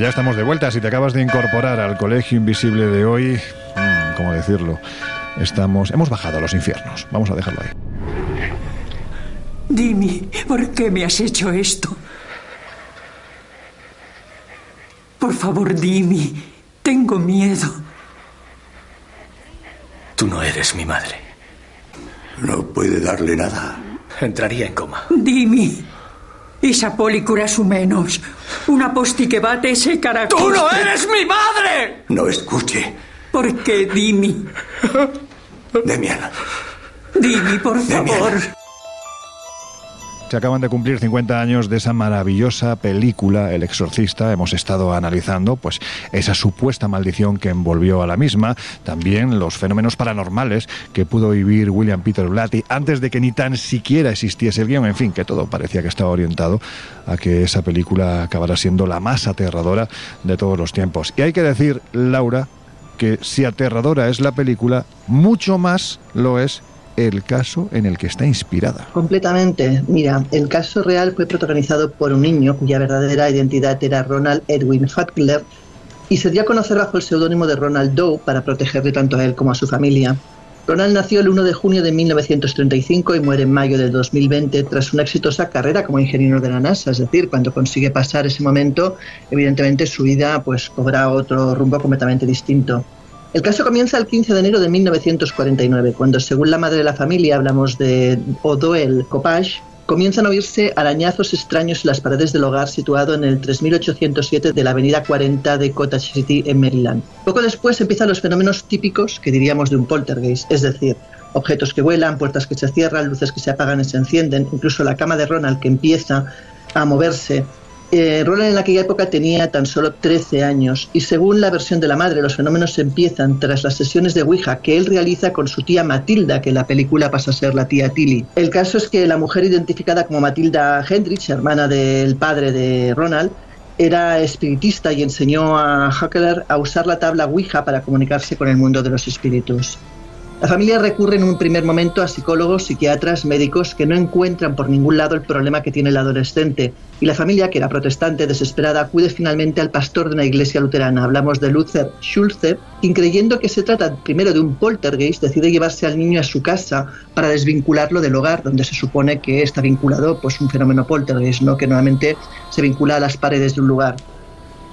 ya estamos de vuelta. Si te acabas de incorporar al Colegio Invisible de hoy, mmm, ¿cómo decirlo? Estamos, hemos bajado a los infiernos. Vamos a dejarlo ahí. Dimi, ¿por qué me has hecho esto? Por favor, Dimi, tengo miedo. Tú no eres mi madre. No puede darle nada. Entraría en coma. Dimi, Isa su menos. Que bate ese caracol. ¡Tú no eres mi madre! No escuche. ¿Por qué, Dimi? Demian. Dimi, por Demian. Se acaban de cumplir 50 años de esa maravillosa película El Exorcista. Hemos estado analizando pues esa supuesta maldición que envolvió a la misma, también los fenómenos paranormales que pudo vivir William Peter Blatty antes de que ni tan siquiera existiese el guion, en fin, que todo parecía que estaba orientado a que esa película acabara siendo la más aterradora de todos los tiempos. Y hay que decir, Laura, que si aterradora es la película, mucho más lo es el caso en el que está inspirada. Completamente. Mira, el caso real fue protagonizado por un niño cuya verdadera identidad era Ronald Edwin Fatler y se dio a conocer bajo el seudónimo de Ronald Doe para protegerle tanto a él como a su familia. Ronald nació el 1 de junio de 1935 y muere en mayo de 2020 tras una exitosa carrera como ingeniero de la NASA. Es decir, cuando consigue pasar ese momento, evidentemente su vida pues cobra otro rumbo completamente distinto. El caso comienza el 15 de enero de 1949, cuando, según la madre de la familia, hablamos de Odoel Copage, comienzan a oírse arañazos extraños en las paredes del hogar situado en el 3807 de la avenida 40 de Cottage City en Maryland. Poco después empiezan los fenómenos típicos que diríamos de un poltergeist, es decir, objetos que vuelan, puertas que se cierran, luces que se apagan y se encienden, incluso la cama de Ronald que empieza a moverse eh, Roland en aquella época tenía tan solo 13 años y según la versión de la madre, los fenómenos empiezan tras las sesiones de Ouija que él realiza con su tía Matilda, que en la película pasa a ser la tía Tilly. El caso es que la mujer identificada como Matilda Hendrich, hermana del padre de Ronald, era espiritista y enseñó a Huckler a usar la tabla Ouija para comunicarse con el mundo de los espíritus. La familia recurre en un primer momento a psicólogos, psiquiatras, médicos que no encuentran por ningún lado el problema que tiene el adolescente. Y la familia, que era protestante desesperada, acude finalmente al pastor de una iglesia luterana. Hablamos de Luther Schulze, quien creyendo que se trata primero de un poltergeist, decide llevarse al niño a su casa para desvincularlo del hogar, donde se supone que está vinculado pues un fenómeno poltergeist, ¿no? que normalmente se vincula a las paredes de un lugar.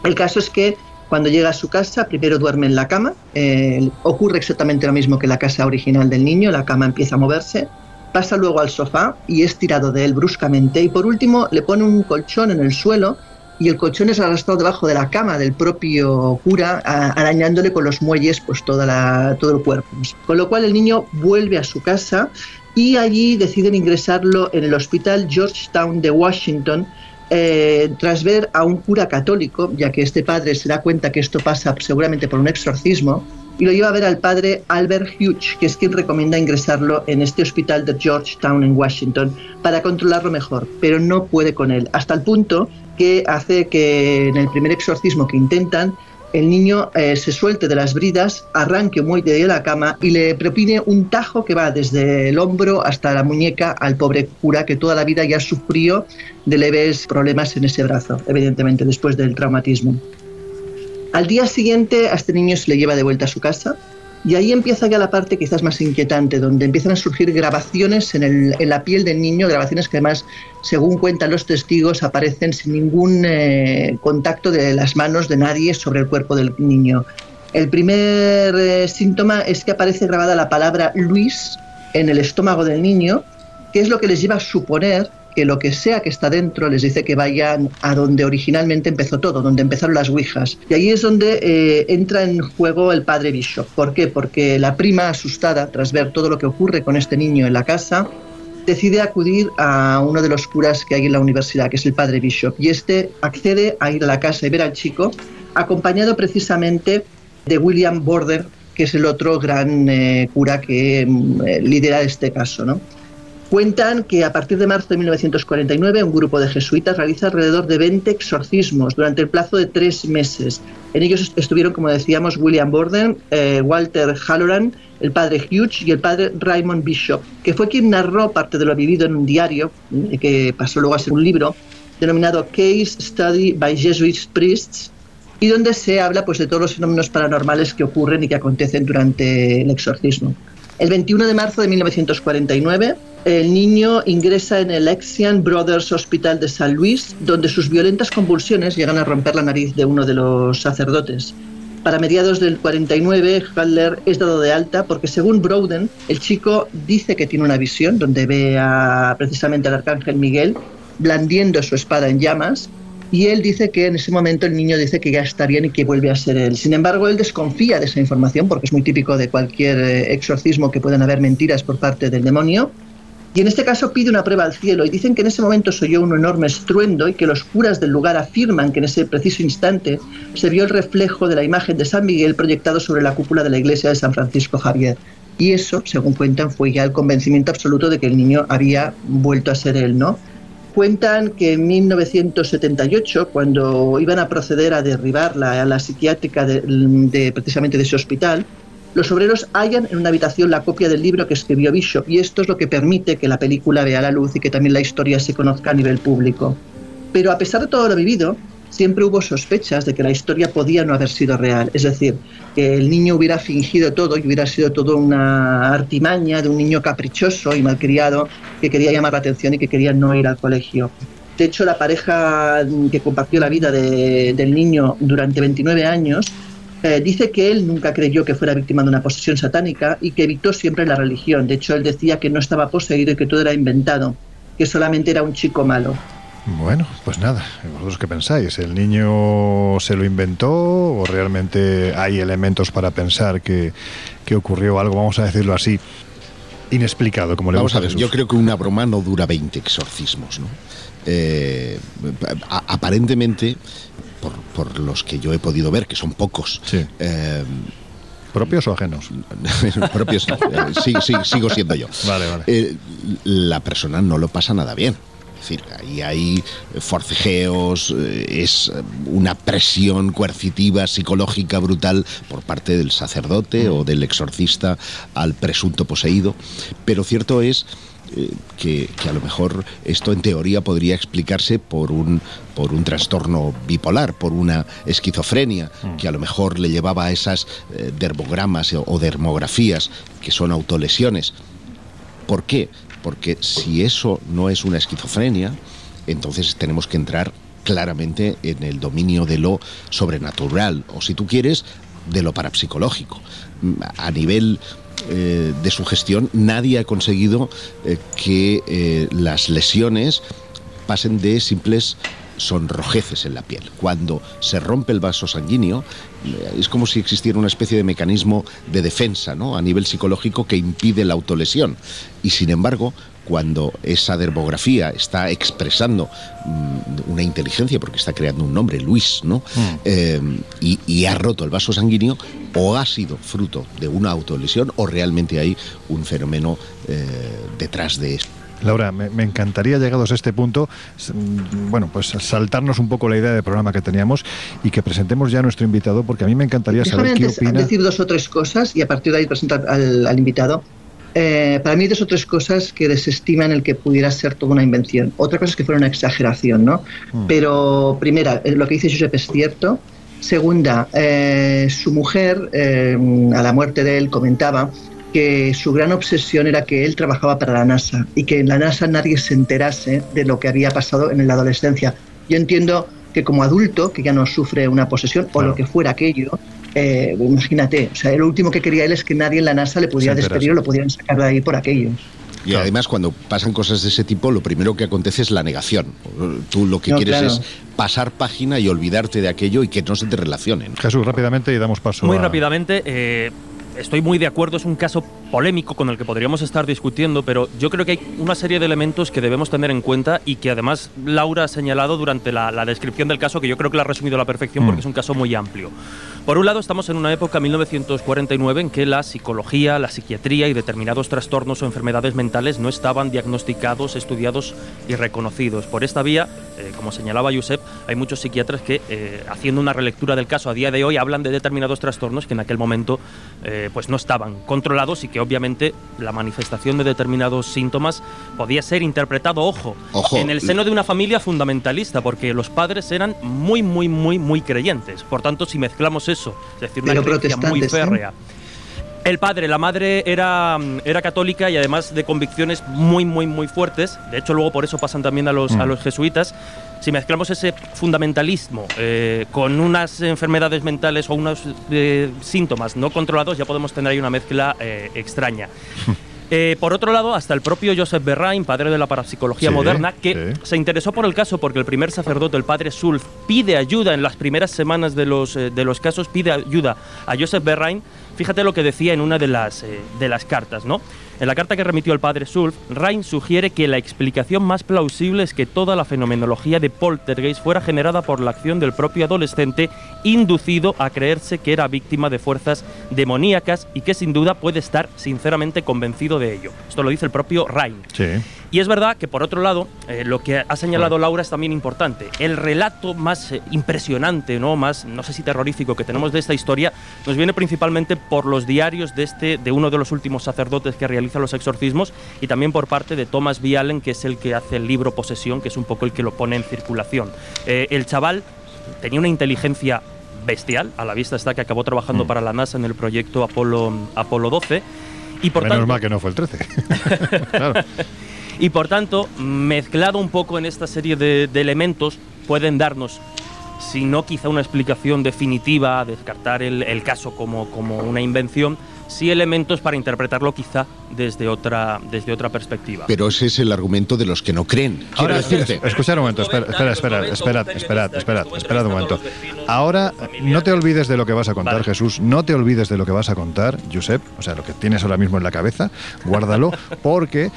El caso es que cuando llega a su casa, primero duerme en la cama. Eh, ocurre exactamente lo mismo que la casa original del niño. La cama empieza a moverse. Pasa luego al sofá y es tirado de él bruscamente. Y por último, le pone un colchón en el suelo y el colchón es arrastrado debajo de la cama del propio cura, arañándole con los muelles pues toda todo el cuerpo. Con lo cual el niño vuelve a su casa y allí deciden ingresarlo en el hospital Georgetown de Washington, eh, tras ver a un cura católico, ya que este padre se da cuenta que esto pasa seguramente por un exorcismo, y lo lleva a ver al padre Albert Hughes, que es quien recomienda ingresarlo en este hospital de Georgetown en Washington para controlarlo mejor, pero no puede con él, hasta el punto que hace que en el primer exorcismo que intentan el niño eh, se suelte de las bridas, arranque muy de la cama y le propine un tajo que va desde el hombro hasta la muñeca al pobre cura que toda la vida ya sufrió de leves problemas en ese brazo, evidentemente después del traumatismo. Al día siguiente a este niño se le lleva de vuelta a su casa y ahí empieza ya la parte quizás más inquietante, donde empiezan a surgir grabaciones en, la piel del niño, grabaciones que además, según cuentan los testigos, aparecen sin ningún eh, contacto de las manos de nadie sobre el cuerpo del niño. El primer eh, síntoma es que aparece grabada la palabra Luis en el estómago del niño, que es lo que les lleva a suponer que lo que sea que está dentro les dice que vayan a donde originalmente empezó todo, donde empezaron las Ouijas. Y ahí es donde eh, entra en juego el padre Bishop. ¿Por qué? Porque la prima, asustada tras ver todo lo que ocurre con este niño en la casa, decide acudir a uno de los curas que hay en la universidad, que es el padre Bishop. Y este accede a ir a la casa y ver al chico, acompañado precisamente de William Border, que es el otro gran eh, cura que mm, eh, lidera este caso. ¿no? Cuentan que a partir de marzo de 1949 un grupo de jesuitas realiza alrededor de 20 exorcismos durante el plazo de tres meses. En ellos estuvieron, como decíamos, William Borden, eh, Walter Halloran, el padre Hughes y el padre Raymond Bishop, que fue quien narró parte de lo vivido en un diario, eh, que pasó luego a ser un libro, denominado Case Study by Jesuit Priests, y donde se habla pues, de todos los fenómenos paranormales que ocurren y que acontecen durante el exorcismo. El 21 de marzo de 1949, el niño ingresa en el Exian Brothers Hospital de San Luis, donde sus violentas convulsiones llegan a romper la nariz de uno de los sacerdotes. Para mediados del 49, Haller es dado de alta porque, según Browden, el chico dice que tiene una visión donde ve precisamente al arcángel Miguel blandiendo su espada en llamas y él dice que en ese momento el niño dice que ya está bien y que vuelve a ser él. Sin embargo, él desconfía de esa información porque es muy típico de cualquier eh, exorcismo que puedan haber mentiras por parte del demonio Y en este caso pide una prueba al cielo y dicen que en ese momento se oyó un enorme estruendo y que los curas del lugar afirman que en ese preciso instante se vio el reflejo de la imagen de San Miguel proyectado sobre la cúpula de la iglesia de San Francisco Javier. Y eso, según cuentan, fue ya el convencimiento absoluto de que el niño había vuelto a ser él, ¿no? Cuentan que en 1978, cuando iban a proceder a derribar la, la psiquiátrica de, precisamente de ese hospital, los obreros hallan en una habitación la copia del libro que escribió Bishop y esto es lo que permite que la película vea la luz y que también la historia se conozca a nivel público. Pero a pesar de todo lo vivido, siempre hubo sospechas de que la historia podía no haber sido real, es decir, que el niño hubiera fingido todo y hubiera sido todo una artimaña de un niño caprichoso y malcriado que quería llamar la atención y que quería no ir al colegio. De hecho, la pareja que compartió la vida de, del niño durante 29 años eh, dice que él nunca creyó que fuera víctima de una posesión satánica y que evitó siempre la religión. De hecho, él decía que no estaba poseído y que todo era inventado, que solamente era un chico malo. Bueno, pues nada, ¿vosotros qué pensáis? ¿El niño se lo inventó o realmente hay elementos para pensar que, que ocurrió algo, vamos a decirlo así, inexplicado, como le Vamos gusta a ver, Jesús? yo creo que una broma no dura 20 exorcismos, ¿no? Eh, aparentemente, por, por los que yo he podido ver, que son pocos, eh, ¿Propios o ajenos? [laughs] propios, eh, sí, sí, sigo siendo yo. Vale, vale. Eh, la persona no lo pasa nada bien. Decir, ahí hay forcejeos, eh, es eh, una presión coercitiva, psicológica brutal por parte del sacerdote o del exorcista al presunto poseído. Pero cierto es eh, que, a lo mejor esto en teoría podría explicarse por un, por un trastorno bipolar, por una esquizofrenia, que a lo mejor le llevaba a esas eh, dermogramas o dermografías que son autolesiones. ¿Por qué? Porque si eso no es una esquizofrenia, entonces tenemos que entrar claramente en el dominio de lo sobrenatural, o si tú quieres, de lo parapsicológico. Mm, A nivel eh, de su gestión, nadie ha conseguido eh, que eh, las lesiones pasen de simples sonrojeces en la piel. Cuando se rompe el vaso sanguíneo, eh, es como si existiera una especie de mecanismo de defensa ¿no? a nivel psicológico que impide la autolesión. Y sin embargo, cuando esa dermografía está expresando mm, una inteligencia, porque está creando un nombre, Luis, ¿no? Eh, y, y ha roto el vaso sanguíneo, o ha sido fruto de una autolesión, o realmente hay un fenómeno eh, detrás de esto. Laura, me, me encantaría, llegados a este punto, mm, bueno, pues saltarnos un poco la idea de programa que teníamos y que presentemos ya a nuestro invitado, porque a mí me encantaría Déjame saber qué antes opina. decir dos o tres cosas y a partir de ahí presentar al, al invitado. Eh, para mí dos o tres cosas que desestiman el que pudiera ser toda una invención. Otra cosa es que fuera una exageración, ¿no? Pero primera, eh, lo que dice Josep es cierto. Segunda, eh, su mujer, eh, a la muerte de él, comentaba que su gran obsesión era que él trabajaba para la NASA y que en la NASA nadie se enterase de lo que había pasado en la adolescencia. Yo entiendo que como adulto, que ya no sufre una posesión o lo que fuera aquello, eh, imagínate, o sea, lo último que quería él es que nadie en la NASA le pudiera despedir o lo pudieran sacar de ahí por aquello. Y además cuando pasan cosas de ese tipo, lo primero que acontece es la negación. Tú lo que No, quieres claro. es pasar página y olvidarte de aquello y que no se te relacionen. Jesús, rápidamente y damos paso Muy a... rápidamente, eh, estoy muy de acuerdo, es un caso polémico con el que podríamos estar discutiendo, pero yo creo que hay una serie de elementos que debemos tener en cuenta y que además Laura ha señalado durante la, la descripción del caso, que yo creo que la ha resumido a la perfección Mm. porque es un caso muy amplio. Por un lado, estamos en una época, 1949, en que la psicología, la psiquiatría y determinados trastornos o enfermedades mentales no estaban diagnosticados, estudiados y reconocidos. Por esta vía, eh, como señalaba Josep, hay muchos psiquiatras que, eh, haciendo una relectura del caso a día de hoy, hablan de determinados trastornos que en aquel momento eh, pues no estaban controlados y que obviamente la manifestación de determinados síntomas podía ser interpretado, ojo, Ojo. en el seno de una familia fundamentalista, porque los padres eran muy, muy, muy, muy creyentes. Por tanto, si mezclamos eso, es decir, una creencia muy férrea. El padre, la madre era, mm, era católica y además de convicciones muy, muy, muy fuertes. De hecho, luego por eso pasan también a los, a Mm. los jesuitas. Si mezclamos ese fundamentalismo eh, con unas enfermedades mentales o unos eh, síntomas no controlados, ya podemos tener ahí una mezcla eh, extraña. Eh, por otro lado, hasta el propio Joseph Berrain, padre de la parapsicología Sí, moderna, que sí. se interesó por el caso porque el primer sacerdote, el padre Sulf, pide ayuda en las primeras semanas de los, eh, de los casos, pide ayuda a Joseph Berrain. Fíjate lo que decía en una de las, eh, de las cartas, ¿no? En la carta que remitió el padre Sulf, Rain sugiere que la explicación más plausible es que toda la fenomenología de poltergeist fuera generada por la acción del propio adolescente inducido a creerse que era víctima de fuerzas demoníacas y que sin duda puede estar sinceramente convencido de ello. Esto lo dice el propio Rain. Sí. Y es verdad que, por otro lado, eh, lo que ha señalado Laura es también importante. El relato más eh, impresionante, ¿no? más, no sé si terrorífico, que tenemos de esta historia, nos viene principalmente por los diarios de, este, de uno de los últimos sacerdotes que realiza los exorcismos y también por parte de Thomas B. Allen, que es el que hace el libro Posesión, que es un poco el que lo pone en circulación. Eh, el chaval tenía una inteligencia bestial, a la vista está que acabó trabajando Mm. para la NASA en el proyecto Apolo, Apolo 12. Y por Menos tanto, mal que no fue el 13. [laughs] [laughs] claro. Y por tanto, mezclado un poco en esta serie de, de elementos, pueden darnos, si no quizá una explicación definitiva, descartar el, el caso como, como una invención, sí elementos para interpretarlo quizá desde otra, desde otra perspectiva. Pero ese es el argumento de los que no creen. Quiero Ahora, decirte. escuchar un momento, espera, espera, espera, esperad, esperad, esperad, esperad un momento. Ahora, no te olvides de lo que vas a contar, Vale. Jesús, no te olvides de lo que vas a contar, Josep, o sea, lo que tienes ahora mismo en la cabeza, guárdalo, [laughs] porque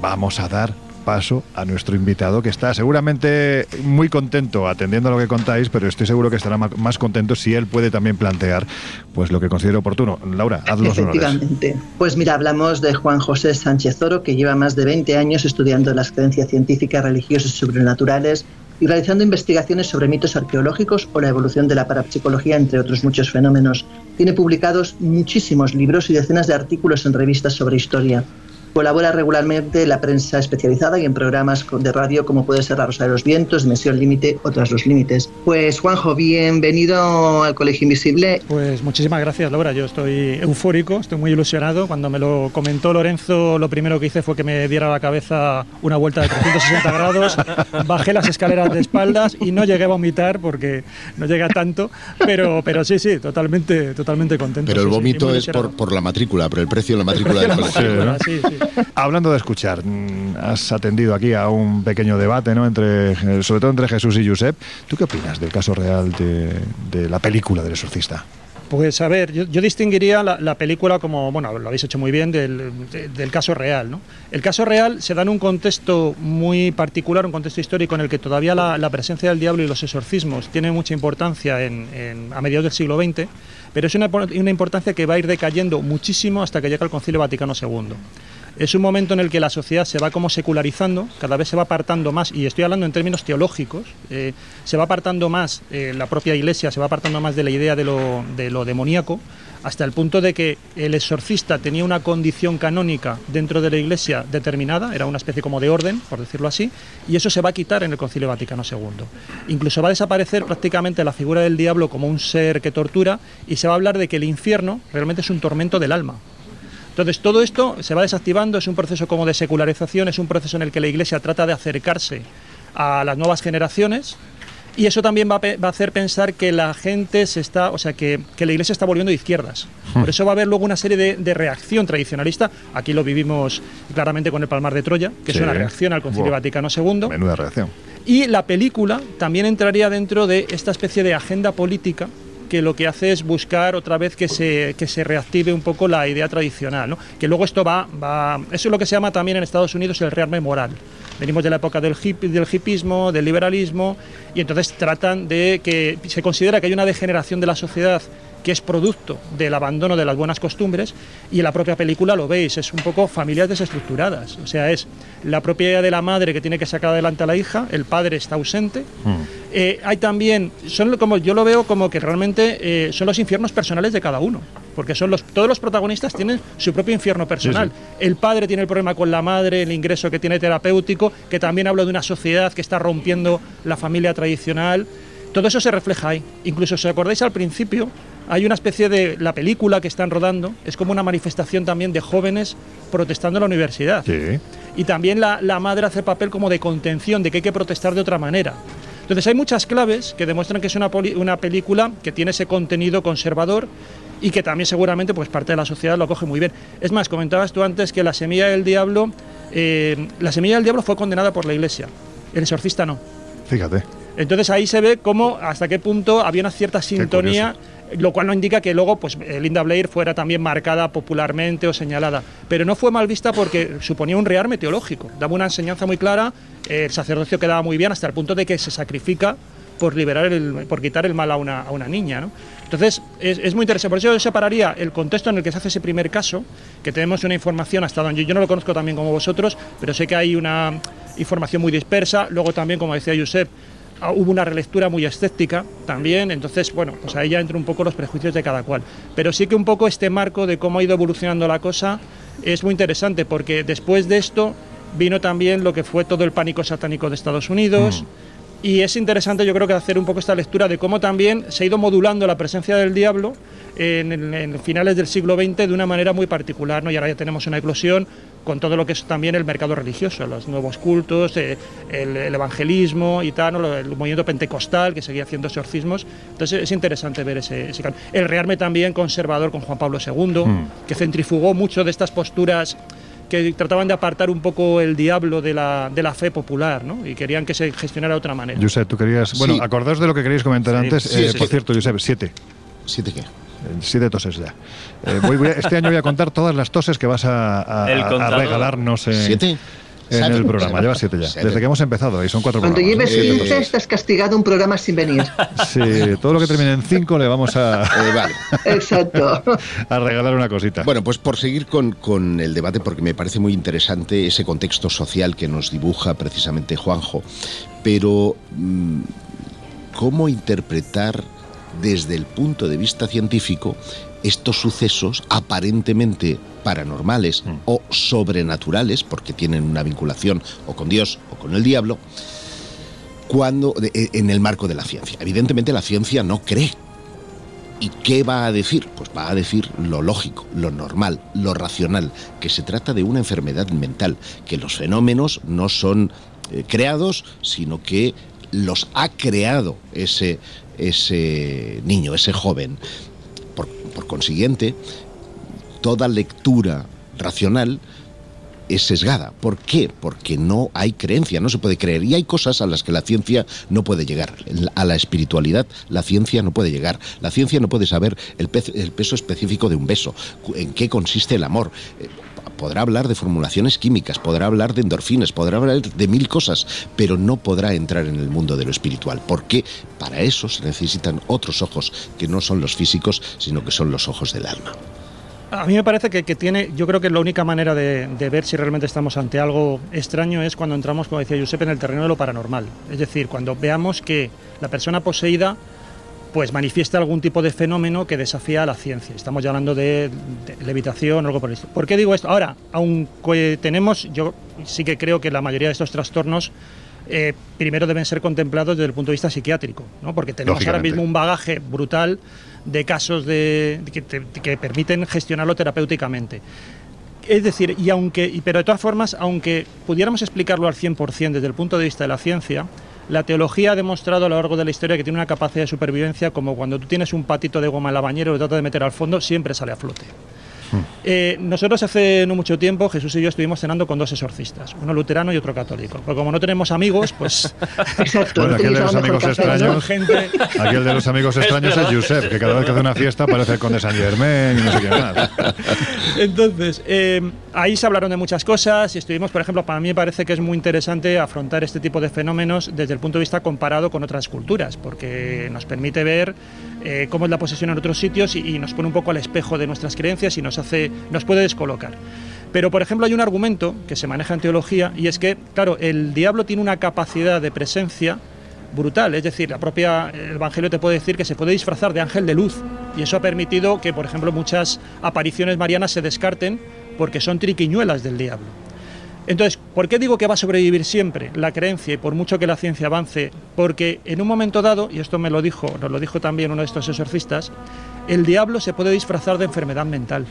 vamos a dar paso a nuestro invitado que está seguramente muy contento atendiendo a lo que contáis, pero estoy seguro que estará más contento si él puede también plantear pues lo que considere oportuno. Laura, haz los. Efectivamente. Pues mira, hablamos de Juan José Sánchez Oro, que lleva más de 20 años estudiando las creencias científicas, religiosas y sobrenaturales y realizando investigaciones sobre mitos arqueológicos o la evolución de la parapsicología, entre otros muchos fenómenos. Tiene publicados muchísimos libros y decenas de artículos en revistas sobre historia. Colabora regularmente en la prensa especializada y en programas de radio como puede ser La Rosa de los Vientos, Dimensión Límite o Tras los Límites. Pues Juanjo, bienvenido al Colegio Invisible. Pues muchísimas gracias, Laura. Yo estoy eufórico, estoy muy ilusionado. Cuando me lo comentó Lorenzo, lo primero que hice fue que me diera a la cabeza una vuelta de 360 [laughs] grados. Bajé las escaleras de espaldas y no llegué a vomitar porque no llegué a tanto. Pero, pero sí, sí, totalmente, totalmente contento. Pero el sí, sí, vómito es por, la matrícula, por el precio de la matrícula del colegio. de la matrícula, sí, sí. Hablando de escuchar, mm, has atendido aquí a un pequeño debate, ¿no? Entre, eh, sobre todo entre Jesús y Josep. ¿Tú qué opinas del caso real de, la película del exorcista? Pues a ver, yo, distinguiría la, la película como, bueno, lo habéis hecho muy bien, del, de- del caso real. ¿no? El caso real se da en un contexto muy particular, un contexto histórico en el que todavía la, presencia del diablo y los exorcismos tienen mucha importancia a mediados del siglo XX, pero es una, una importancia que va a ir decayendo muchísimo hasta que llega el Concilio Vaticano II. Es un momento en el que la sociedad se va como secularizando, cada vez se va apartando más, y estoy hablando en términos teológicos, eh, se va apartando más, eh, la propia iglesia se va apartando más de la idea de lo, de lo demoníaco, hasta el punto de que el exorcista tenía una condición canónica dentro de la iglesia determinada, era una especie como de orden, por decirlo así, y eso se va a quitar en el Concilio Vaticano II. Incluso va a desaparecer prácticamente la figura del diablo como un ser que tortura, y se va a hablar de que el infierno realmente es un tormento del alma, entonces, todo esto se va desactivando, es un proceso como de secularización, es un proceso en el que la Iglesia trata de acercarse a las nuevas generaciones y eso también va a, va a hacer pensar que la gente se está, o sea, que, que la Iglesia está volviendo de izquierdas. Por eso va a haber luego una serie de, de reacción tradicionalista. Aquí lo vivimos claramente con el Palmar de Troya, que Sí. es una reacción al Concilio. Vaticano II. Menuda reacción. Y la película también entraría dentro de esta especie de agenda política que lo que hace es buscar otra vez que se, que se reactive un poco la idea tradicional, que luego esto va, va... Eso es lo que se llama también en Estados Unidos el rearme moral. Venimos de la época del, hip, del hipismo, del liberalismo, y entonces tratan de que se considera que hay una degeneración de la sociedad que es producto del abandono de las buenas costumbres y en la propia película lo veis, es un poco familias desestructuradas, o sea, es la propia idea de la madre que tiene que sacar adelante a la hija, el padre está ausente, eh, hay también, son como yo lo veo como que realmente eh, son los infiernos personales de cada uno, porque son los todos los protagonistas tienen su propio infierno personal. El padre tiene el problema con la madre, el ingreso que tiene terapéutico, que también habla de una sociedad que está rompiendo la familia tradicional. Todo eso se refleja ahí. Incluso si os acordáis al principio, hay una especie de la película que están rodando, es como una manifestación también de jóvenes protestando en la universidad. Sí. Y también la, la madre hace papel como de contención, de que hay que protestar de otra manera. Entonces hay muchas claves que demuestran que es una, poli- una película que tiene ese contenido conservador y que también seguramente pues parte de la sociedad lo coge muy bien. Es más, comentabas tú antes que la semilla del diablo, eh, la semilla del diablo fue condenada por la iglesia, el exorcista no. Fíjate. Entonces ahí se ve cómo hasta qué punto había una cierta sintonía lo cual no indica que luego pues eh, Linda Blair fuera también marcada popularmente o señalada, pero no fue mal vista porque suponía un rearme teológico, daba una enseñanza muy clara, el sacerdocio quedaba muy bien hasta el punto de que se sacrifica por liberar el, por quitar el mal a una, a una niña, ¿no? Entonces, es, es, muy interesante. Por eso yo separaría el contexto en el que se hace ese primer caso, que tenemos una información hasta donde yo no lo conozco también como vosotros, pero sé que hay una información muy dispersa. Luego también, como decía Josep, ah, hubo una relectura muy escéptica también, entonces, bueno, pues ahí ya entran un poco los prejuicios de cada cual. Pero sí que un poco este marco de cómo ha ido evolucionando la cosa es muy interesante, porque después de esto vino también lo que fue todo el pánico satánico de Estados Unidos. Mm y es interesante, yo creo que hacer un poco esta lectura de cómo también se ha ido modulando la presencia del diablo en, en, en finales del siglo XX de una manera muy particular, ¿no? Y ahora ya tenemos una eclosión con todo lo que es también el mercado religioso, los nuevos cultos, eh, el, el, evangelismo y tal, ¿no? el movimiento pentecostal que seguía haciendo exorcismos. Entonces es interesante ver ese, ese cambio. El rearme también conservador con Juan Pablo II, mm. que centrifugó mucho de estas posturas que trataban de apartar un poco el diablo de la, de la fe popular, ¿no? Y querían que se gestionara de otra manera. Josep, tú querías... Bueno, sí. acordaos de lo que queríais comentar sí, antes. Sí, eh, por cierto, Josep, siete. ¿Siete qué? Siete toses ya. Eh, voy, voy a, este año voy a contar todas las toses que vas a, a, a regalarnos. Eh, ¿Siete? En el programa. Lleva siete ya. Desde que hemos empezado. Y son cuatro Cuando programas. lleves 15 estás castigado un programa sin venir. Sí, todo lo que termine en cinco le vamos a. Eh, vale. Exacto. A regalar una cosita. Bueno, pues por seguir con, con el debate, porque me parece muy interesante ese contexto social que nos dibuja precisamente Juanjo. Pero, ¿cómo interpretar desde el punto de vista científico estos sucesos aparentemente paranormales mm. o sobrenaturales, porque tienen una vinculación o con Dios o con el diablo, cuando en el marco de la ciencia. Evidentemente la ciencia no cree. ¿Y qué va a decir? Pues va a decir lo lógico, lo normal, lo racional, que se trata de una enfermedad mental, que los fenómenos no son eh, creados, sino que los ha creado ese, ese niño, ese joven. Por, consiguiente, toda lectura racional es sesgada. ¿Por qué? Porque no hay creencia, no se puede creer. Y hay cosas a las que la ciencia no puede llegar. A la espiritualidad la ciencia no puede llegar. La ciencia no puede saber el, pe el peso específico de un beso, en qué consiste el amor. Podrá hablar de formulaciones químicas, podrá hablar de endorfinas, podrá hablar de mil cosas, pero no podrá entrar en el mundo de lo espiritual. Porque para eso se necesitan otros ojos, que no son los físicos, sino que son los ojos del alma. A mí me parece que, tiene, yo creo que la única manera de, de, ver si realmente estamos ante algo extraño es cuando entramos, como decía Josep, en el terreno de lo paranormal. Es decir, cuando veamos que la persona poseída pues manifiesta algún tipo de fenómeno que desafía a la ciencia. Estamos ya hablando de, de levitación o algo por esto. ¿Por qué digo esto? Ahora, aunque tenemos, yo sí que creo que la mayoría de estos trastornos eh, primero deben ser contemplados desde el punto de vista psiquiátrico, ¿no? porque tenemos ahora mismo un bagaje brutal de casos de, que, te, que, permiten gestionarlo terapéuticamente. Es decir, y aunque, pero de todas formas, aunque pudiéramos explicarlo al 100% desde el punto de vista de la ciencia, la teología ha demostrado a lo largo de la historia que tiene una capacidad de supervivencia como cuando tú tienes un patito de goma en la bañera y lo tratas de meter al fondo, siempre sale a flote. Eh, nosotros hace no mucho tiempo, Jesús y yo estuvimos cenando con dos exorcistas, uno luterano y otro católico. Porque como no tenemos amigos, pues. [laughs] Exacto. Bueno, aquel de los amigos extraños. Gente... Aquel de los amigos extraños es Josep, que cada vez que hace una fiesta parece el conde San Germain y no sé qué más. [laughs] Entonces, eh, ahí se hablaron de muchas cosas y estuvimos, por ejemplo, para mí me parece que es muy interesante afrontar este tipo de fenómenos desde el punto de vista comparado con otras culturas, porque nos permite ver eh, cómo es la posesión en otros sitios y, y, nos pone un poco al espejo de nuestras creencias y nos hace, nos puede descolocar. Pero, por ejemplo, hay un argumento que se maneja en teología y es que, claro, el diablo tiene una capacidad de presencia brutal, es decir, la propia el Evangelio te puede decir que se puede disfrazar de ángel de luz y eso ha permitido que, por ejemplo, muchas apariciones marianas se descarten porque son triquiñuelas del diablo. Entonces, ¿por qué digo que va a sobrevivir siempre la creencia y por mucho que la ciencia avance? Porque en un momento dado, y esto me lo dijo, nos lo dijo también uno de estos exorcistas, el diablo se puede disfrazar de enfermedad mental.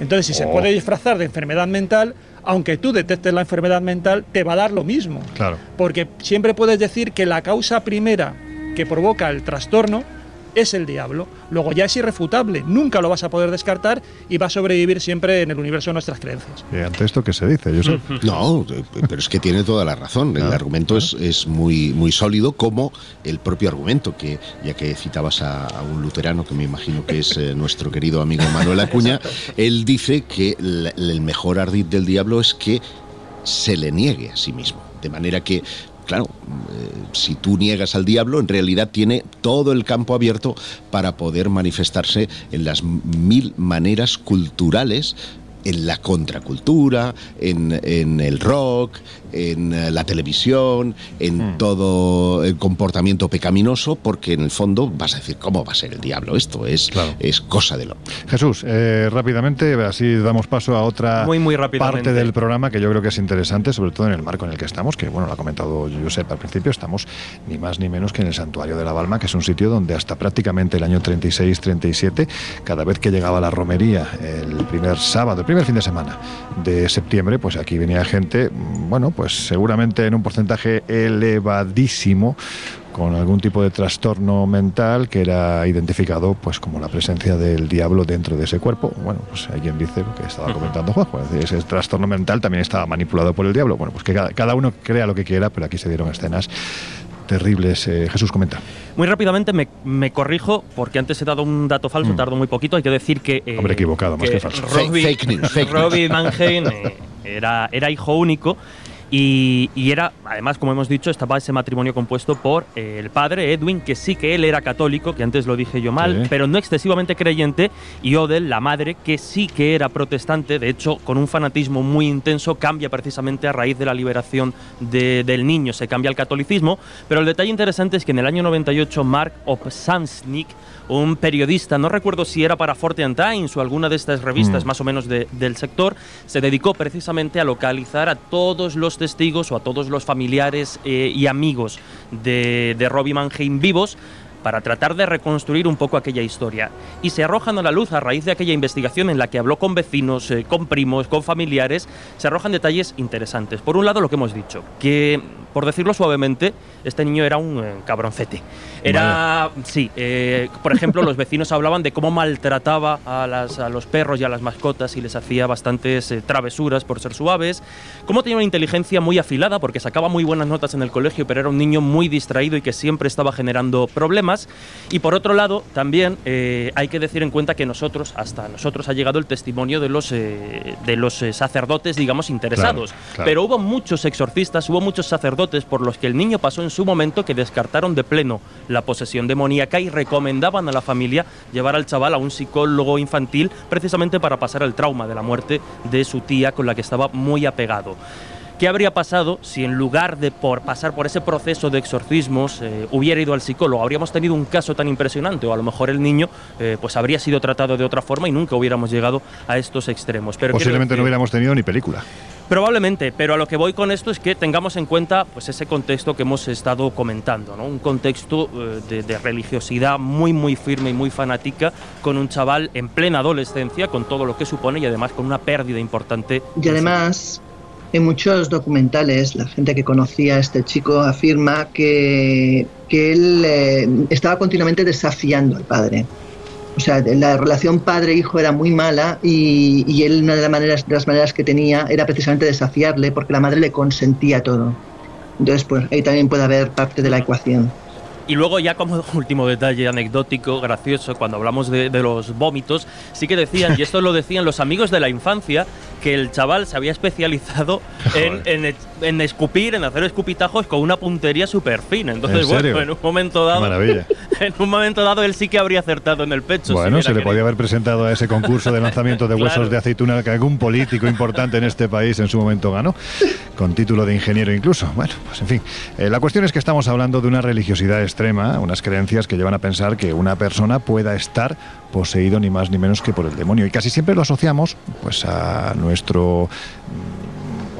Entonces, si oh. se puede disfrazar de enfermedad mental, aunque tú detectes la enfermedad mental, te va a dar lo mismo. Claro. Porque siempre puedes decir que la causa primera que provoca el trastorno es el diablo. Luego ya es irrefutable, nunca lo vas a poder descartar y va a sobrevivir siempre en el universo de nuestras creencias. ¿Y ante esto qué se dice? Yo. [laughs] No, eh, pero es que tiene toda la razón. El Ah, argumento es, es muy, muy sólido, como el propio argumento, que ya que citabas a, a un luterano, que me imagino que es eh, [laughs] nuestro querido amigo Manuel Acuña, él dice que el, el mejor ardid del diablo es que se le niegue a sí mismo. De manera que, claro, eh, si tú niegas al diablo, en realidad tiene todo el campo abierto para poder manifestarse en las mil maneras culturales en la contracultura, en, en el rock, en eh, la televisión, en todo el comportamiento pecaminoso, porque en el fondo vas a decir, ¿cómo va a ser el diablo esto? Es, es cosa de lo. Jesús, eh, rápidamente, así damos paso a otra Muy, muy parte del programa que yo creo que es interesante, sobre todo en el marco en el que estamos, que bueno, lo ha comentado Josep al principio, estamos ni más ni menos que en el Santuario de la Balma, que es un sitio donde hasta prácticamente el año 36-37, cada vez que llegaba la romería, el primer sábado, primer fin de semana de septiembre, pues aquí venía gente, bueno, pues seguramente en un porcentaje elevadísimo, con algún tipo de trastorno mental que era identificado pues como la presencia del diablo dentro de ese cuerpo. Bueno, pues alguien dice lo que estaba comentando Juanjo, es decir, ese trastorno mental también estaba manipulado por el diablo. Bueno, pues que cada, cada uno crea lo que quiera, pero aquí se dieron escenas terribles. Eh, Jesús, comenta. Muy rápidamente me, me corrijo, porque antes he dado un dato falso, Mm. tardo muy poquito. Hay que decir que. eh, Hombre, equivocado, más que falso. Robbie, Fake- fake news, fake news. Robbie Mannheim eh, era, era hijo único. Y, y era, además, como hemos dicho, estaba ese matrimonio compuesto por eh, el padre Edwin, que sí que él era católico, que antes lo dije yo mal, Sí. pero no excesivamente creyente, y Odell, la madre, que sí que era protestante, de hecho, con un fanatismo muy intenso, cambia precisamente a raíz de la liberación de- del niño, se cambia al catolicismo, pero el detalle interesante es que en el año 98 Mark Opsansnik, un periodista, no recuerdo si era para Fortean Times o alguna de estas revistas Mm. más o menos de- del sector, se dedicó precisamente a localizar a todos los testigos o a todos los familiares eh, y amigos de, de Robbie Mannheim vivos para tratar de reconstruir un poco aquella historia. Y se arrojan a la luz a raíz de aquella investigación en la que habló con vecinos, eh, con primos, con familiares, se arrojan detalles interesantes. Por un lado, lo que hemos dicho, que, por decirlo suavemente, este niño era un eh, cabroncete. Era, sí, eh, por ejemplo, los vecinos hablaban de cómo maltrataba a, las- a los perros y a las mascotas y les hacía bastantes eh, travesuras por ser suaves, cómo tenía una inteligencia muy afilada porque sacaba muy buenas notas en el colegio, pero era un niño muy distraído y que siempre estaba generando problemas. Y por otro lado, también eh, hay que decir en cuenta que nosotros, hasta nosotros ha llegado el testimonio de los, eh, de los sacerdotes, digamos, interesados. claro. Pero hubo muchos exorcistas, hubo muchos sacerdotes por los que el niño pasó en su momento que descartaron de pleno la posesión demoníaca y recomendaban a la familia llevar al chaval a un psicólogo infantil precisamente para pasar el trauma de la muerte de su tía con la que estaba muy apegado. ¿Qué habría pasado si en lugar de por pasar por ese proceso de exorcismos eh, hubiera ido al psicólogo? Habríamos tenido un caso tan impresionante o a lo mejor el niño eh, pues habría sido tratado de otra forma y nunca hubiéramos llegado a estos extremos. Pero Posiblemente no hubiéramos tenido ni película. Probablemente, pero a lo que voy con esto es que tengamos en cuenta pues ese contexto que hemos estado comentando, ¿no? Un contexto eh, de, de religiosidad muy muy firme y muy fanática con un chaval en plena adolescencia con todo lo que supone y además con una pérdida importante. Y además, en muchos documentales, la gente que conocía a este chico afirma que, que él eh, estaba continuamente desafiando al padre. O sea, la relación padre-hijo era muy mala y, y él una de las, maneras, de las maneras que tenía era precisamente desafiarle porque la madre le consentía todo. Entonces, pues ahí también puede haber parte de la ecuación. Y luego ya como [laughs] último detalle anecdótico, gracioso, cuando hablamos de, de los vómitos, sí que decían, y esto lo decían los amigos de la infancia, que el chaval se había especializado [laughs] en, en- en escupir, en hacer escupitajos con una puntería súper fina. Entonces, ¿En bueno, en un momento dado... Maravilla. [laughs] En un momento dado él sí que habría acertado en el pecho. Bueno, si se le hubiera podía haber presentado a ese concurso de lanzamiento de huesos Claro. de aceituna que algún político importante en este país en su momento ganó, con título de ingeniero incluso. Bueno, pues en fin. Eh, la cuestión es que estamos hablando de una religiosidad extrema, unas creencias que llevan a pensar que una persona pueda estar poseído ni más ni menos que por el demonio. Y casi siempre lo asociamos pues a nuestro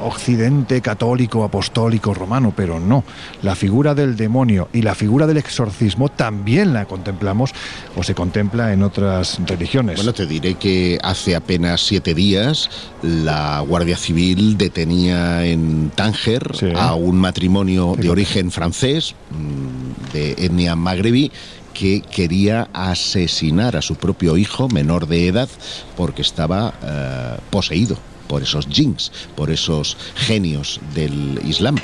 occidente católico, apostólico, romano, pero no. La figura del demonio y la figura del exorcismo también la contemplamos o se contempla en otras religiones. Bueno, te diré que hace apenas siete días la Guardia Civil detenía en Tánger Sí. a un matrimonio de origen francés, mm, de etnia magrebí, que quería asesinar a su propio hijo menor de edad porque estaba eh, poseído por esos jinns, por esos genios del Islam. Eh,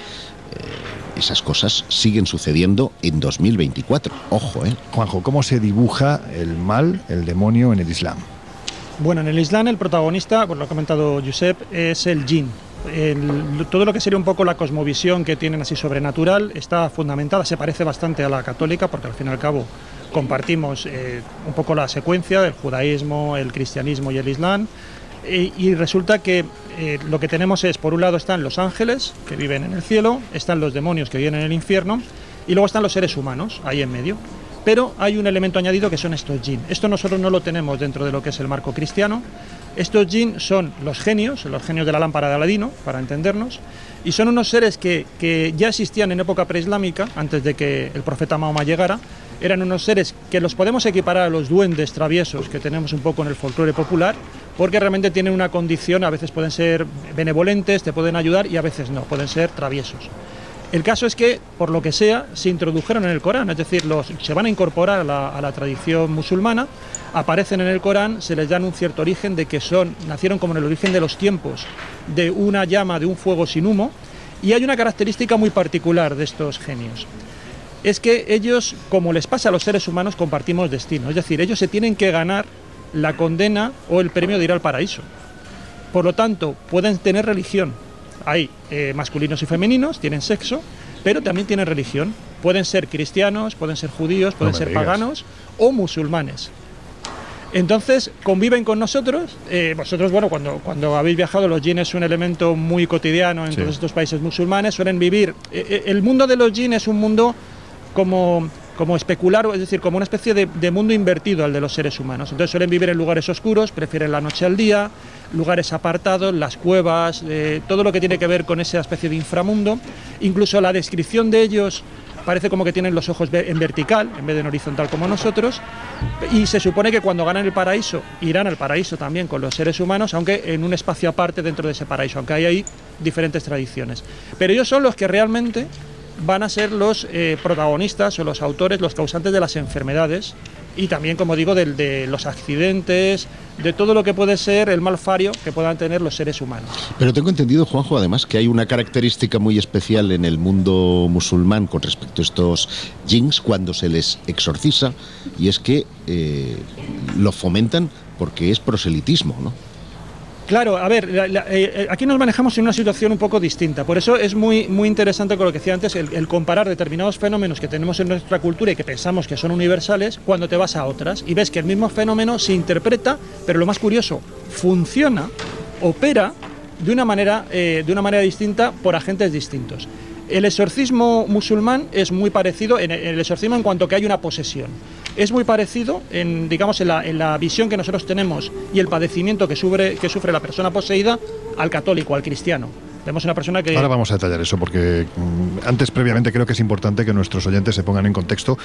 esas cosas siguen sucediendo en 2024. Ojo, ¿eh? Juanjo, ¿cómo se dibuja el mal, el demonio en el Islam? Bueno, en el Islam el protagonista, pues lo ha comentado Josep, es el jinn. El- todo lo que sería un poco la cosmovisión que tienen así sobrenatural está fundamentada, se parece bastante a la católica porque al fin y al cabo compartimos eh, un poco la secuencia del judaísmo, el cristianismo y el islam. Y, resulta que eh, lo que tenemos es, por un lado están los ángeles que viven en el cielo, están los demonios que viven en el infierno y luego están los seres humanos ahí en medio. Pero hay un elemento añadido que son estos jinn. Esto nosotros no lo tenemos dentro de lo que es el marco cristiano. Estos jinn son los genios, los genios de la lámpara de Aladino, para entendernos, y son unos seres que, que ya existían en época preislámica, antes de que el profeta Mahoma llegara. Eran unos seres que los podemos equiparar a los duendes traviesos que tenemos un poco en el folclore popular, porque realmente tienen una condición, a veces pueden ser benevolentes, te pueden ayudar y a veces no, pueden ser traviesos. El caso es que, por lo que sea, se introdujeron en el Corán, es decir, los, se van a incorporar a la, tradición musulmana, aparecen en el Corán, se les dan un cierto origen de que son, nacieron como en el origen de los tiempos, de una llama, de un fuego sin humo, y hay una característica muy particular de estos genios. Es que ellos, como les pasa a los seres humanos, compartimos destino, es decir, ellos se tienen que ganar la condena o el premio de ir al paraíso. Por lo tanto, pueden tener religión. Hay eh, masculinos y femeninos, tienen sexo, pero también tienen religión. Pueden ser cristianos, pueden ser judíos, pueden ser digas. paganos o musulmanes. Entonces, conviven con nosotros. Eh, vosotros, bueno, cuando, cuando habéis viajado, los jinn es un elemento muy cotidiano en Sí. todos estos países musulmanes. Suelen vivir. eh, el mundo de los jinn es un mundo como, como especular, es decir, como una especie de, mundo invertido al de los seres humanos. Entonces suelen vivir en lugares oscuros, prefieren la noche al día, lugares apartados, las cuevas, eh, todo lo que tiene que ver con esa especie de inframundo. Incluso la descripción de ellos parece como que tienen los ojos en vertical en vez de en horizontal como nosotros. Y se supone que cuando ganan el paraíso, irán al paraíso también con los seres humanos, aunque en un espacio aparte dentro de ese paraíso, aunque hay ahí diferentes tradiciones. Pero ellos son los que realmente van a ser los eh, protagonistas o los autores, los causantes de las enfermedades y también, como digo, del- de, los accidentes, de todo lo que puede ser el malfario que puedan tener los seres humanos. Pero tengo entendido, Juanjo, además, que hay una característica muy especial en el mundo musulmán con respecto a estos jinns cuando se les exorciza, y es que eh, lo fomentan porque es proselitismo, ¿no? Claro, a ver, eh, eh, aquí nos manejamos en una situación un poco distinta. Por eso es muy, muy interesante con lo que decía antes, el, el comparar determinados fenómenos que tenemos en nuestra cultura y que pensamos que son universales cuando te vas a otras y ves que el mismo fenómeno se interpreta, pero lo más curioso, funciona, opera de una manera, eh, de una manera distinta por agentes distintos. El exorcismo musulmán es muy parecido, en el exorcismo en cuanto que hay una posesión. Es muy parecido en, digamos, en la, visión que nosotros tenemos y el padecimiento que sufre, que sufre la persona poseída al católico, al cristiano. Vemos una persona que... Ahora vamos a detallar eso porque mm, antes previamente creo que es importante que nuestros oyentes se pongan en contexto.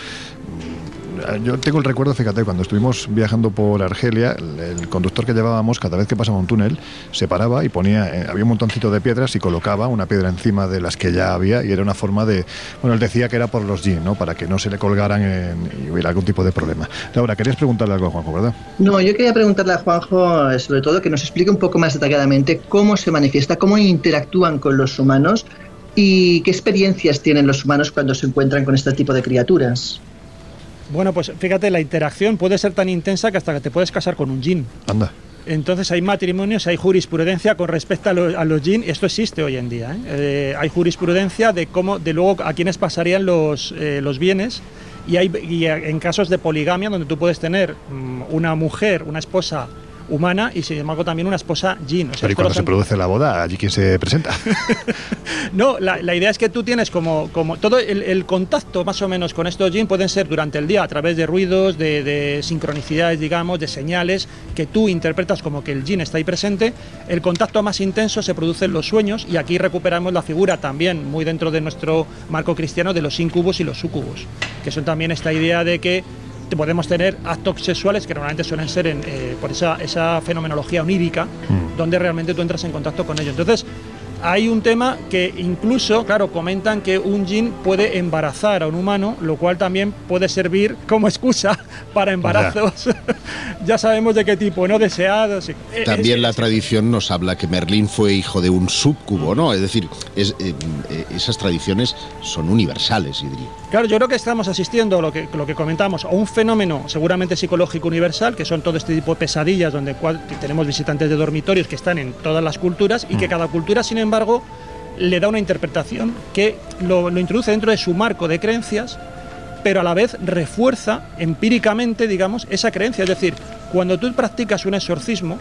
Mm, Yo tengo el recuerdo, fíjate, cuando estuvimos viajando por Argelia, el, el conductor que llevábamos, cada vez que pasaba un túnel, se paraba y ponía, eh, había un montoncito de piedras y colocaba una piedra encima de las que ya había y era una forma de, bueno, él decía que era por los jeans, ¿no? Para que no se le colgaran en- y hubiera algún tipo de problema. Laura, querías preguntarle algo a Juanjo, ¿verdad? No, yo quería preguntarle a Juanjo, eh, sobre todo, que nos explique un poco más detalladamente cómo se manifiesta, cómo interactúan con los humanos y qué experiencias tienen los humanos cuando se encuentran con este tipo de criaturas. Bueno, pues fíjate, la interacción puede ser tan intensa que hasta que te puedes casar con un jin. Anda. Entonces hay matrimonios, hay jurisprudencia con respecto a, lo- a los jin, esto existe hoy en día. ¿eh? Eh, hay jurisprudencia de cómo, de luego a quiénes pasarían los, eh, los bienes y hay y en casos de poligamia donde tú puedes tener mm, una mujer, una esposa humana y sin embargo también una esposa jin. O sea, Pero ¿y cuando se produce la boda, allí quién se presenta? [laughs] no, la, la idea es que tú tienes como, como todo el, el contacto más o menos con estos jinn pueden ser durante el día a través de ruidos, de, de sincronicidades, digamos, de señales que tú interpretas como que el jinn está ahí presente. El contacto más intenso se produce en los sueños y aquí recuperamos la figura también muy dentro de nuestro marco cristiano de los incubos y los sucubos, que son también esta idea de que podemos tener actos sexuales que normalmente suelen ser en, eh, por esa, esa fenomenología onírica, donde realmente tú entras en contacto con ellos. Entonces, hay un tema que incluso, claro, comentan que un jin puede embarazar a un humano, lo cual también puede servir como excusa [laughs] para embarazos. [laughs] ya sabemos de qué tipo, no deseados. Eh, También es- la tradición nos habla que Merlín fue hijo de un subcubo, ¿no? Es decir, es, eh, eh, esas tradiciones son universales, diría. Claro, yo creo que estamos asistiendo a lo que, lo que comentamos, a un fenómeno seguramente psicológico universal, que son todo este tipo de pesadillas donde cual- tenemos visitantes de dormitorios que están en todas las culturas y que cada cultura, sin embargo, le da una interpretación que lo, introduce dentro de su marco de creencias, pero a la vez refuerza empíricamente, digamos, esa creencia. Es decir, cuando tú practicas un exorcismo,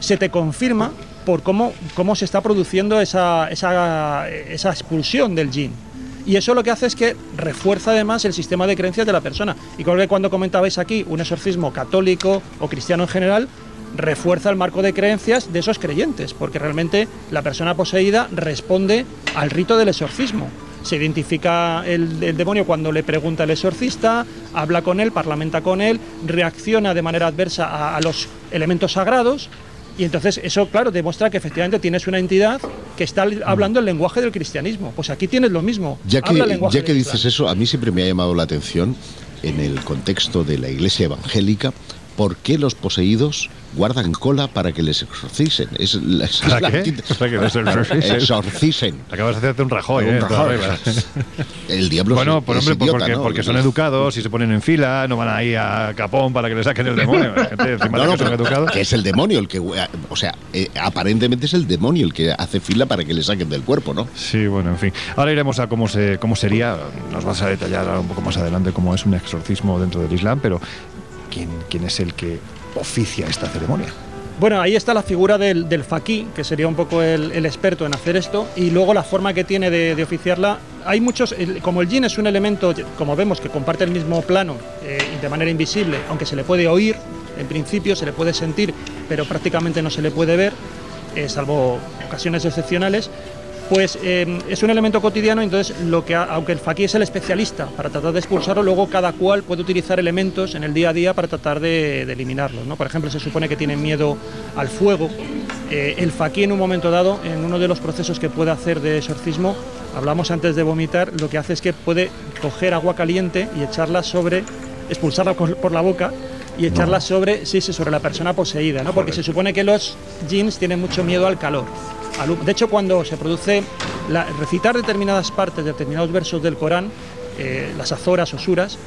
se te confirma por cómo, cómo se está produciendo esa, esa, esa expulsión del yin. Y eso lo que hace es que refuerza además el sistema de creencias de la persona. Y creo que cuando comentabais aquí un exorcismo católico o cristiano en general, refuerza el marco de creencias de esos creyentes, porque realmente la persona poseída responde al rito del exorcismo. Se identifica el, el demonio cuando le pregunta el exorcista, habla con él, parlamenta con él, reacciona de manera adversa a, a los elementos sagrados y entonces eso, claro, demuestra que efectivamente tienes una entidad que está hablando el lenguaje del cristianismo. Pues aquí tienes lo mismo. Ya que, ya que dices eso, a mí siempre me ha llamado la atención, en el contexto de la iglesia evangélica, por qué los poseídos guardan cola para que les exorcisen. Es, la- es ¿Para la qué? Para que les. Exorcicen. Acabas de hacerte un rajoy, Un ¿eh? rajoy. [laughs] El diablo Bueno, es, por es hombre, pues idiota, porque, ¿no? porque son educados y se ponen en fila, no van ahí a capón para que le saquen el demonio. Hay gente No, no, que son educados. que es el demonio el que, o sea, eh, aparentemente es el demonio el que hace fila para que le saquen del cuerpo, ¿no? Sí, bueno, en fin. Ahora iremos a cómo, se, cómo sería, nos vas a detallar un poco más adelante cómo es un exorcismo dentro del Islam, pero ¿quién, quién es el que oficia esta ceremonia? Bueno, ahí está la figura del, del faquí, que sería un poco el, experto en hacer esto, y luego la forma que tiene de, oficiarla. Hay muchos, como el yin es un elemento, como vemos, que comparte el mismo plano eh, de manera invisible, aunque se le puede oír, en principio se le puede sentir, pero prácticamente no se le puede ver, eh, salvo ocasiones excepcionales. Pues eh, es un elemento cotidiano, entonces lo que aunque el faquí es el especialista para tratar de expulsarlo, luego cada cual puede utilizar elementos en el día a día para tratar de, de eliminarlos. ¿no? Por ejemplo, se supone que tienen miedo al fuego. Eh, el faquí en un momento dado, en uno de los procesos que puede hacer de exorcismo, hablamos antes de vomitar, lo que hace es que puede coger agua caliente y echarla sobre, expulsarla por la boca y echarla sobre, sí, sí, sobre la persona poseída, ¿no? Porque se supone que los jeans tienen mucho miedo al calor. De hecho, cuando se produce la- recitar determinadas partes, determinados versos del Corán, eh, las azoras o suras,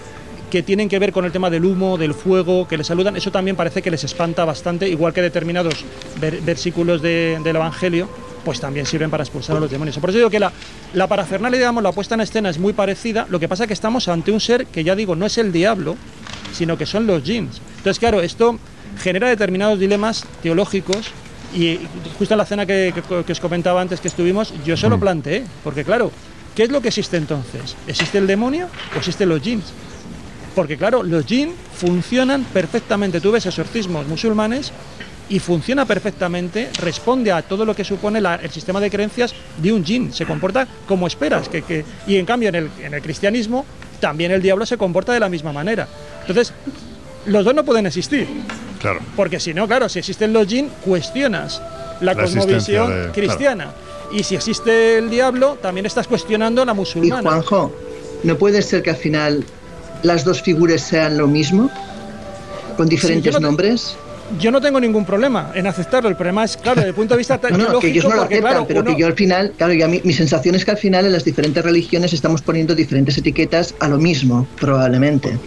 que tienen que ver con el tema del humo, del fuego, que les saludan, eso también parece que les espanta bastante, igual que determinados ver- versículos de- del Evangelio, pues también sirven para expulsar a los demonios. Por eso digo que la, la parafernalia, digamos, la puesta en escena es muy parecida, lo que pasa es que estamos ante un ser que ya digo, no es el diablo, sino que son los jeans. Entonces, claro, esto genera determinados dilemas teológicos y justo en la cena que, que- que os comentaba antes que estuvimos, yo se lo planteé, porque claro, ¿qué es lo que existe entonces? ¿Existe el demonio o existen los jeans? Porque claro, los jinn funcionan perfectamente. Tú ves exorcismos musulmanes y funciona perfectamente, responde a todo lo que supone la- el sistema de creencias de un jinn. Se comporta como esperas. Que, que- y en cambio en el, en el cristianismo también el diablo se comporta de la misma manera. Entonces, los dos no pueden existir. Claro. Porque si no, claro, si existen los jinn, cuestionas la, La cosmovisión de- claro. cristiana. Y si existe el diablo, también estás cuestionando la Y musulmana. Juanjo, ¿no puede ser que al final las dos figuras sean lo mismo? ¿Con diferentes yo no nombres? Yo no tengo ningún problema en aceptarlo. El problema es, claro, desde el punto de vista [laughs] No, no, que ellos no lo porque, aceptan, claro, pero uno- que yo al final, claro, ya mi, mi sensación es que al final en las diferentes religiones estamos poniendo diferentes etiquetas a lo mismo, probablemente.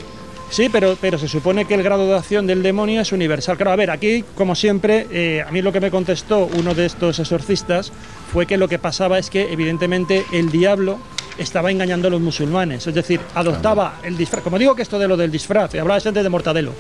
Sí, pero, pero se supone que el grado de acción del demonio es universal. Claro, a ver, aquí, como siempre, eh, a mí lo que me contestó uno de estos exorcistas fue que lo que pasaba es que, evidentemente, el diablo estaba engañando a los musulmanes. Es decir, adoptaba el disfraz. Como digo que esto de lo del disfraz, hablabas antes de Mortadelo,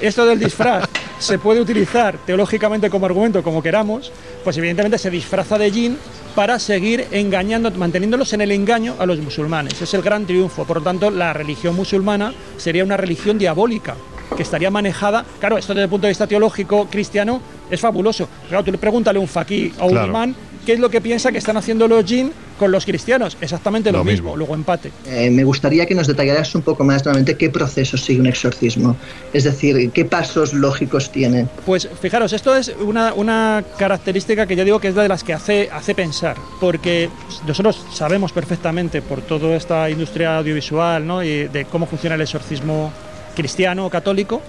esto del disfraz [laughs] se puede utilizar teológicamente como argumento, como queramos, pues evidentemente se disfraza de jin para seguir engañando, manteniéndolos en el engaño a los musulmanes. Es el gran triunfo. Por lo tanto, la religión musulmana sería una religión diabólica que estaría manejada. Claro, esto desde el punto de vista teológico cristiano es fabuloso. Claro, tú le pregúntale a un faquí o a un Claro. imán ¿qué es lo que piensa que están haciendo los jin con los cristianos? Exactamente lo, Lo mismo. mismo. luego empate. Eh, me gustaría que nos detallaras un poco más nuevamente qué proceso sigue un exorcismo. Es decir, qué pasos lógicos tiene. Pues fijaros, esto es una, una característica que yo digo que es la de las que hace, hace pensar, porque nosotros sabemos perfectamente por toda esta industria audiovisual ¿no? y de cómo funciona el exorcismo cristiano o católico,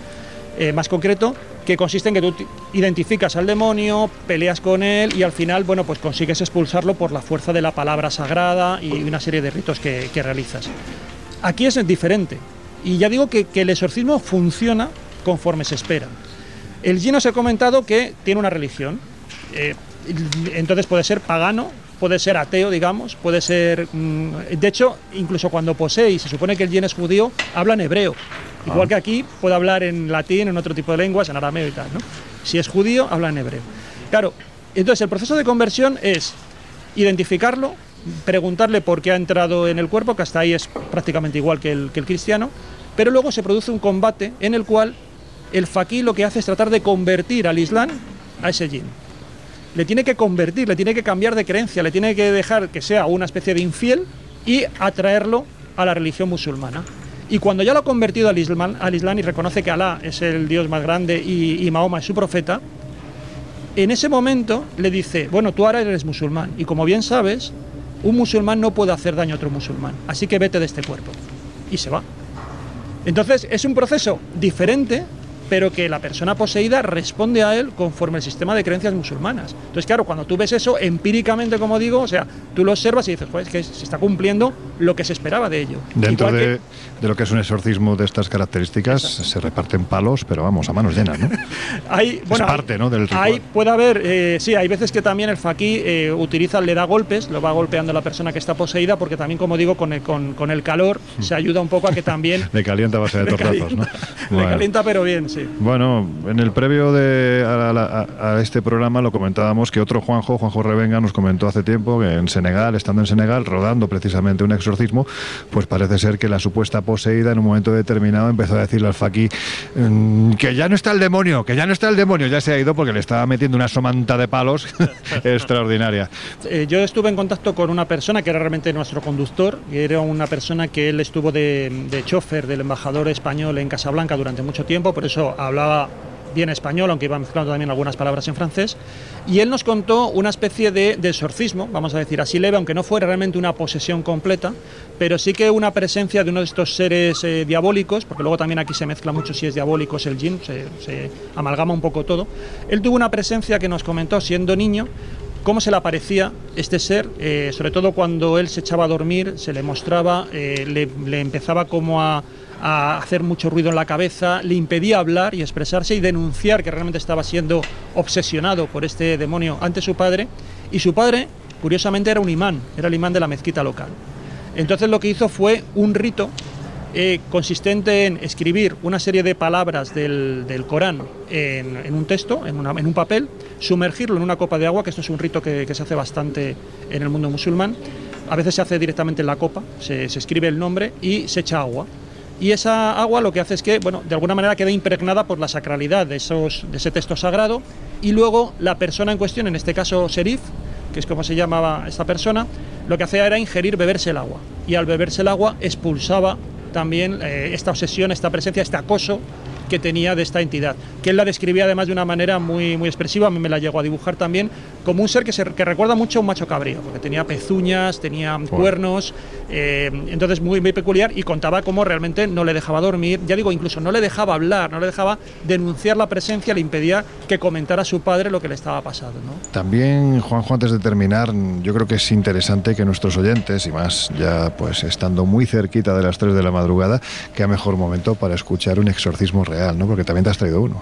eh, más concreto, que consiste en que tú ti- identificas al demonio, peleas con él y al final, bueno, pues consigues expulsarlo por la fuerza de la palabra sagrada y una serie de ritos que, realizas. Aquí es diferente. Y ya digo que, el exorcismo funciona conforme se espera. El Jin os he comentado que tiene una religión. Eh, entonces puede ser pagano, puede ser ateo, digamos, puede ser... mm, de hecho, incluso cuando posee y se supone que el Jin es judío, habla en hebreo. Igual que aquí, puede hablar en latín, en otro tipo de lenguas, en arameo y tal. ¿no? Si es judío, habla en hebreo. Claro, entonces el proceso de conversión es identificarlo, preguntarle por qué ha entrado en el cuerpo, que hasta ahí es prácticamente igual que el, que el cristiano, pero luego se produce un combate en el cual el faquí lo que hace es tratar de convertir al Islam a ese jin. Le tiene que convertir, le tiene que cambiar de creencia, le tiene que dejar que sea una especie de infiel y atraerlo a la religión musulmana. Y cuando ya lo ha convertido al Islam, al Islam y reconoce que Alá es el Dios más grande y, y Mahoma es su profeta, en ese momento le dice, bueno, tú ahora eres musulmán y como bien sabes, un musulmán no puede hacer daño a otro musulmán, así que vete de este cuerpo. Y se va. Entonces es un proceso diferente, pero que la persona poseída responde a él conforme el sistema de creencias musulmanas. Entonces, claro, cuando tú ves eso empíricamente, como digo, o sea, tú lo observas y dices, pues es que se está cumpliendo lo que se esperaba de ello. Dentro que- de, de lo que es un exorcismo de estas características, se reparten palos, pero vamos, a manos llenas, ¿no? [laughs] Hay, bueno, parte, ¿no? del ritual. Hay, puede haber, eh, sí, hay veces que también el faquí eh, utiliza, le da golpes, lo va golpeando a la persona que está poseída, porque también, como digo, con el, con, con el calor se ayuda un poco a que también [laughs] Le calienta a base de [laughs] tortazos, ¿no? calienta. le calienta, pero bien, sí. Bueno, en el previo de, a, la- a- a este programa lo comentábamos que otro Juanjo, Juanjo Revenga, nos comentó hace tiempo que en Senegal, estando en Senegal, rodando precisamente un exorcismo, pues parece ser que la supuesta poseída en un momento determinado empezó a decirle al faquí mm, que ya no está el demonio, que ya no está el demonio, ya se ha ido porque le estaba metiendo una somanta de palos [laughs] extraordinaria. Eh, yo estuve en contacto con una persona que era realmente nuestro conductor, y era una persona que él estuvo de, de chofer del embajador español en Casablanca durante mucho tiempo, por eso hablaba bien español, aunque iba mezclando también algunas palabras en francés, y él nos contó una especie de, de exorcismo, vamos a decir así leve, aunque no fuera realmente una posesión completa, pero sí que una presencia de uno de estos seres eh, diabólicos, porque luego también aquí se mezcla mucho si es diabólico es el jin, se, se amalgama un poco todo. Él tuvo una presencia que nos comentó siendo niño, cómo se le aparecía este ser, eh, sobre todo cuando él se echaba a dormir, se le mostraba, eh, le, le empezaba como a, a hacer mucho ruido en la cabeza, le impedía hablar y expresarse y denunciar que realmente estaba siendo obsesionado por este demonio ante su padre. Y su padre, curiosamente, era un imán, era el imán de la mezquita local. Entonces lo que hizo fue un rito eh, consistente en escribir una serie de palabras del, del Corán en, en un texto, en, una- en un papel, sumergirlo en una copa de agua, que esto es un rito que, que se hace bastante en el mundo musulmán. A veces se hace directamente en la copa, se, se escribe el nombre y se echa agua. Y esa agua lo que hace es que, bueno, de alguna manera queda impregnada por la sacralidad de, esos, de ese texto sagrado y luego la persona en cuestión, en este caso Serif, que es como se llamaba esta persona, lo que hacía era ingerir, beberse el agua. Y al beberse el agua expulsaba también eh, esta obsesión, esta presencia, este acoso que tenía de esta entidad, que él la describía además de una manera muy, muy expresiva, a mí me la llegó a dibujar también, como un ser que, se, que recuerda mucho a un macho cabrío, porque tenía pezuñas, tenía cuernos, eh, entonces muy, muy peculiar y contaba cómo realmente no le dejaba dormir, ya digo, incluso no le dejaba hablar, no le dejaba denunciar la presencia, le impedía que comentara a su padre lo que le estaba pasando. ¿no? También, Juanjo, antes de terminar, yo creo que es interesante que nuestros oyentes, y más ya pues estando muy cerquita de las 3 de la madrugada, que mejor momento para escuchar un exorcismo real, ¿no? Porque también te has traído uno.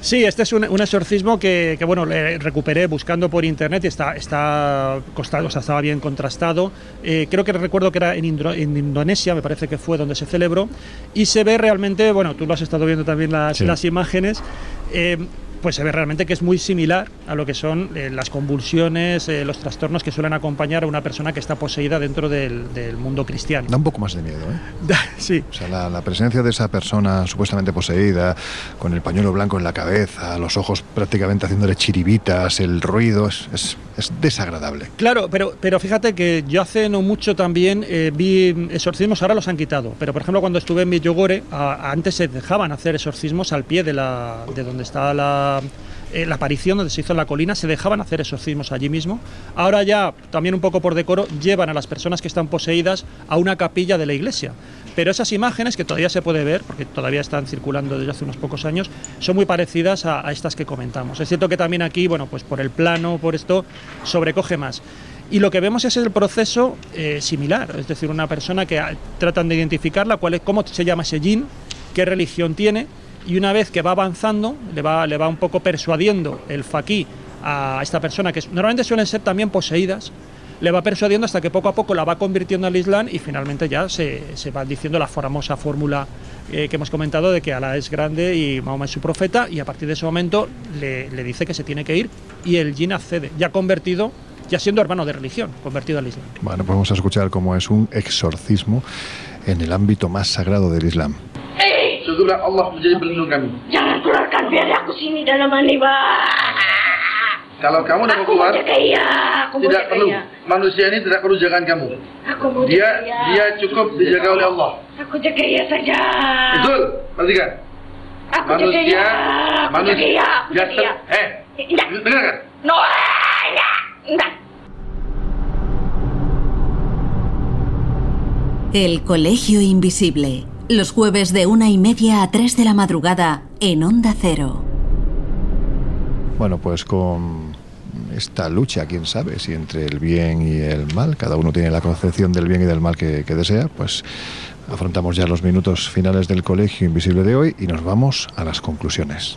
Sí, este es un, un exorcismo que, que, bueno, le recuperé buscando por internet y está, está costado, o sea, estaba bien contrastado. Eh, creo que recuerdo que era en, Indro- en Indonesia, me parece que fue donde se celebró, y se ve realmente, bueno, tú lo has estado viendo también las, Sí. las imágenes. eh, pues se ve realmente que es muy similar a lo que son eh, las convulsiones, eh, los trastornos que suelen acompañar a una persona que está poseída dentro del, del mundo cristiano. Da un poco más de miedo, ¿eh? [laughs] Sí. O sea, la, la presencia de esa persona supuestamente poseída, con el pañuelo blanco en la cabeza, los ojos prácticamente haciéndole chiribitas, el ruido, es, es- es desagradable. Claro, pero, pero fíjate que yo hace no mucho también eh, vi exorcismos, ahora los han quitado, pero por ejemplo cuando estuve en Villogore, a- antes se dejaban hacer exorcismos al pie de, la, de donde estaba la, eh, la aparición, donde se hizo en la colina, se dejaban hacer exorcismos allí mismo. Ahora ya, también un poco por decoro, llevan a las personas que están poseídas a una capilla de la iglesia. Pero esas imágenes, que todavía se puede ver, porque todavía están circulando desde hace unos pocos años, son muy parecidas a, estas que comentamos. Es cierto que también aquí, bueno, pues por el plano, por esto, sobrecoge más. Y lo que vemos es el proceso eh, similar, es decir, una persona que ah, tratan de identificarla, cuál es, cómo se llama ese qué religión tiene, y una vez que va avanzando, le va, le va un poco persuadiendo el faquí a esta persona, que normalmente suelen ser también poseídas, le va persuadiendo hasta que poco a poco la va convirtiendo al Islam y finalmente ya se, se va diciendo la famosa fórmula eh, que hemos comentado de que Alá es grande y Mahoma es su profeta y a partir de ese momento le, le dice que se tiene que ir y el jin accede, ya convertido, ya siendo hermano de religión, convertido al Islam. Bueno, pues vamos a escuchar cómo es un exorcismo en el ámbito más sagrado del Islam. Hei, Syukurlah Allah menjadi pelindung kami. jangan keluarkan biar aku sini dalam mandi, Pak. Kalau kamu nak Aku mau keluar, jaga ia, aku mau tidak jaga perlu. ia. Manusia ini tidak perlu jagaan kamu. Aku mau Dia jaga ia. dia cukup dijaga oleh Allah. Aku jaga ia saja. Betul, perhatikan. Aku jaga Manusia, ia. Aku jaga manusia, ia. Aku dia jaga ia. ter- dengarkan. No, enggak, enggak. El Colegio Invisible. Los jueves de una y media a tres de la madrugada en Onda Cero. Bueno, pues con esta lucha, quién sabe, si entre el bien y el mal, cada uno tiene la concepción del bien y del mal que, que desea, pues afrontamos ya los minutos finales del Colegio Invisible de hoy y nos vamos a las conclusiones.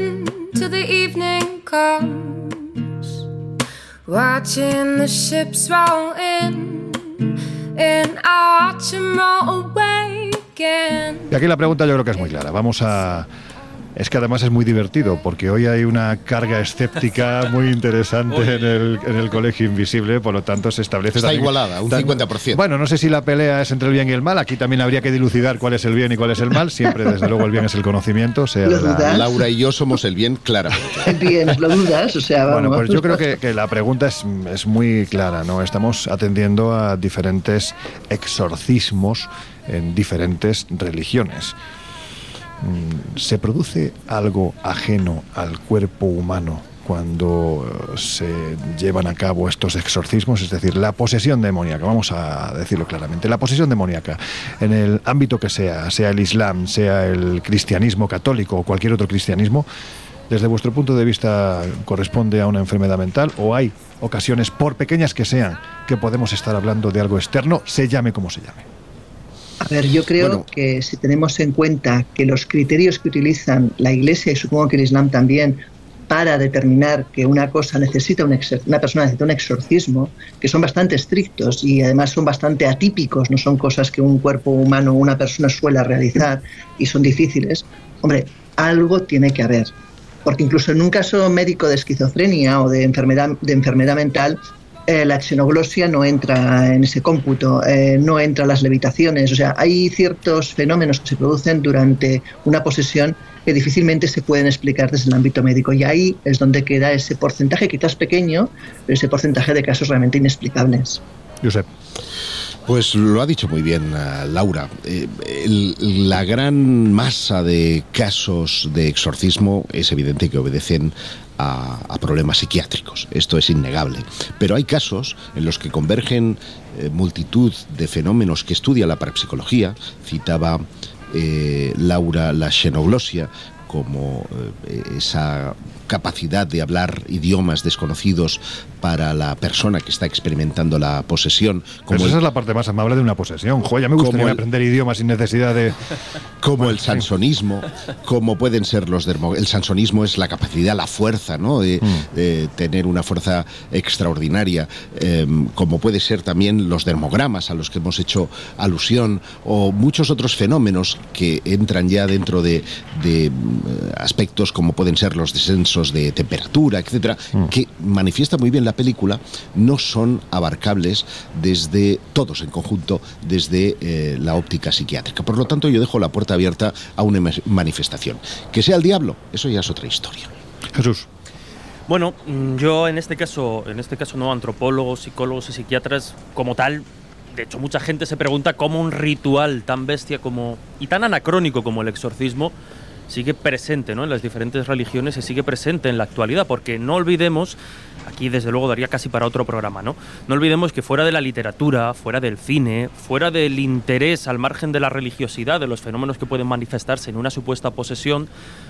the ships in. Y aquí la pregunta yo creo que es muy clara. Vamos a... Es que además es muy divertido porque hoy hay una carga escéptica muy interesante en el, en el Colegio Invisible, por lo tanto se establece... Está también- igualada, un tan- 50%. Bueno, no sé si la pelea es entre el bien y el mal, aquí también habría que dilucidar cuál es el bien y cuál es el mal, siempre desde luego el bien es el conocimiento, sea ¿Lo de la-? Laura y yo somos el bien, claramente. [laughs] Bien, lo dudas, o sea, vamos. Bueno, pues yo creo que, que la pregunta es, es muy clara, ¿no? Estamos atendiendo a diferentes exorcismos en diferentes religiones. Mm, ¿Se produce algo ajeno al cuerpo humano cuando eh, se llevan a cabo estos exorcismos? Es decir, la posesión demoníaca, vamos a decirlo claramente, la posesión demoníaca en el ámbito que sea, sea el Islam, sea el cristianismo católico o cualquier otro cristianismo, desde vuestro punto de vista, ¿corresponde a una enfermedad mental o hay ocasiones, por pequeñas que sean, que podemos estar hablando de algo externo, se llame como se llame? A ver, yo creo que si tenemos en cuenta que los criterios que utilizan la Iglesia y supongo que el Islam también para determinar que una cosa necesita un exor- una persona necesita un exorcismo, que son bastante estrictos y además son bastante atípicos, no son cosas que un cuerpo humano o una persona suele realizar y son difíciles. Hombre, algo tiene que haber, porque incluso en un caso médico de esquizofrenia o de enfermedad de enfermedad mental eh, la xenoglosia no entra en ese cómputo, eh, no entra las levitaciones. O sea, hay ciertos fenómenos que se producen durante una posesión que difícilmente se pueden explicar desde el ámbito médico. Y ahí es donde queda ese porcentaje, quizás pequeño, pero ese porcentaje de casos realmente inexplicables. Josep. Pues lo ha dicho muy bien eh, Laura. Eh, el- la gran masa de casos de exorcismo es evidente que obedecen a, problemas psiquiátricos. Esto es innegable. Pero hay casos en los que convergen eh, multitud de fenómenos que estudia la parapsicología. Citaba eh, Laura la xenoglosia como eh, esa capacidad de hablar idiomas desconocidos para la persona que está experimentando la posesión. Como esa el- es la parte más amable de una posesión. Joder, ya me gustaría el- aprender idiomas sin necesidad de... [laughs] como el sansonismo, como pueden ser los dermo. El sansonismo es la capacidad, la fuerza, ¿no? De, Mm. de tener una fuerza extraordinaria, eh, como puede ser también los dermogramas a los que hemos hecho alusión, o muchos otros fenómenos que entran ya dentro de, de, aspectos como pueden ser los descensos de temperatura, etcétera, Mm. que manifiesta muy bien la película, no son abarcables desde todos en conjunto, desde eh, la óptica psiquiátrica. Por lo tanto, yo dejo la puerta abierta a una ma- manifestación. Que sea el diablo, eso ya es otra historia. Jesús. Bueno, mm, yo en este caso, en este caso no antropólogos, psicólogos y psiquiatras como tal. De hecho, mucha gente se pregunta cómo un ritual tan bestia como y tan anacrónico como el exorcismo sigue presente ¿no? en las diferentes religiones y sigue presente en la actualidad, porque no olvidemos, aquí desde luego daría casi para otro programa, ¿no? No olvidemos que fuera de la literatura, fuera del cine, fuera del interés al margen de la religiosidad, de los fenómenos que pueden manifestarse en una supuesta posesión,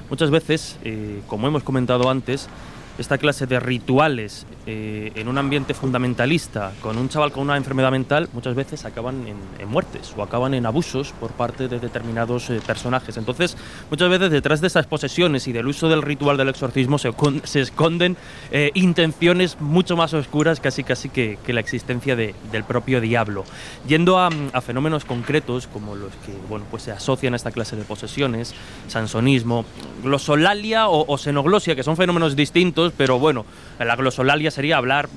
muchas veces, eh, como hemos comentado antes, esta clase de rituales eh, en un ambiente fundamentalista con un chaval con una enfermedad mental muchas veces acaban en, muertes o acaban en abusos por parte de determinados eh, personajes. Entonces, muchas veces detrás de esas posesiones y del uso del ritual del exorcismo se, con- se esconden eh, intenciones mucho más oscuras casi casi que, que la existencia de- del propio diablo. Yendo a, a fenómenos concretos como los que bueno, pues se asocian a esta clase de posesiones, sansonismo, glosolalia o, o xenoglosia, que son fenómenos distintos, pero bueno, la glosolalia sería hablar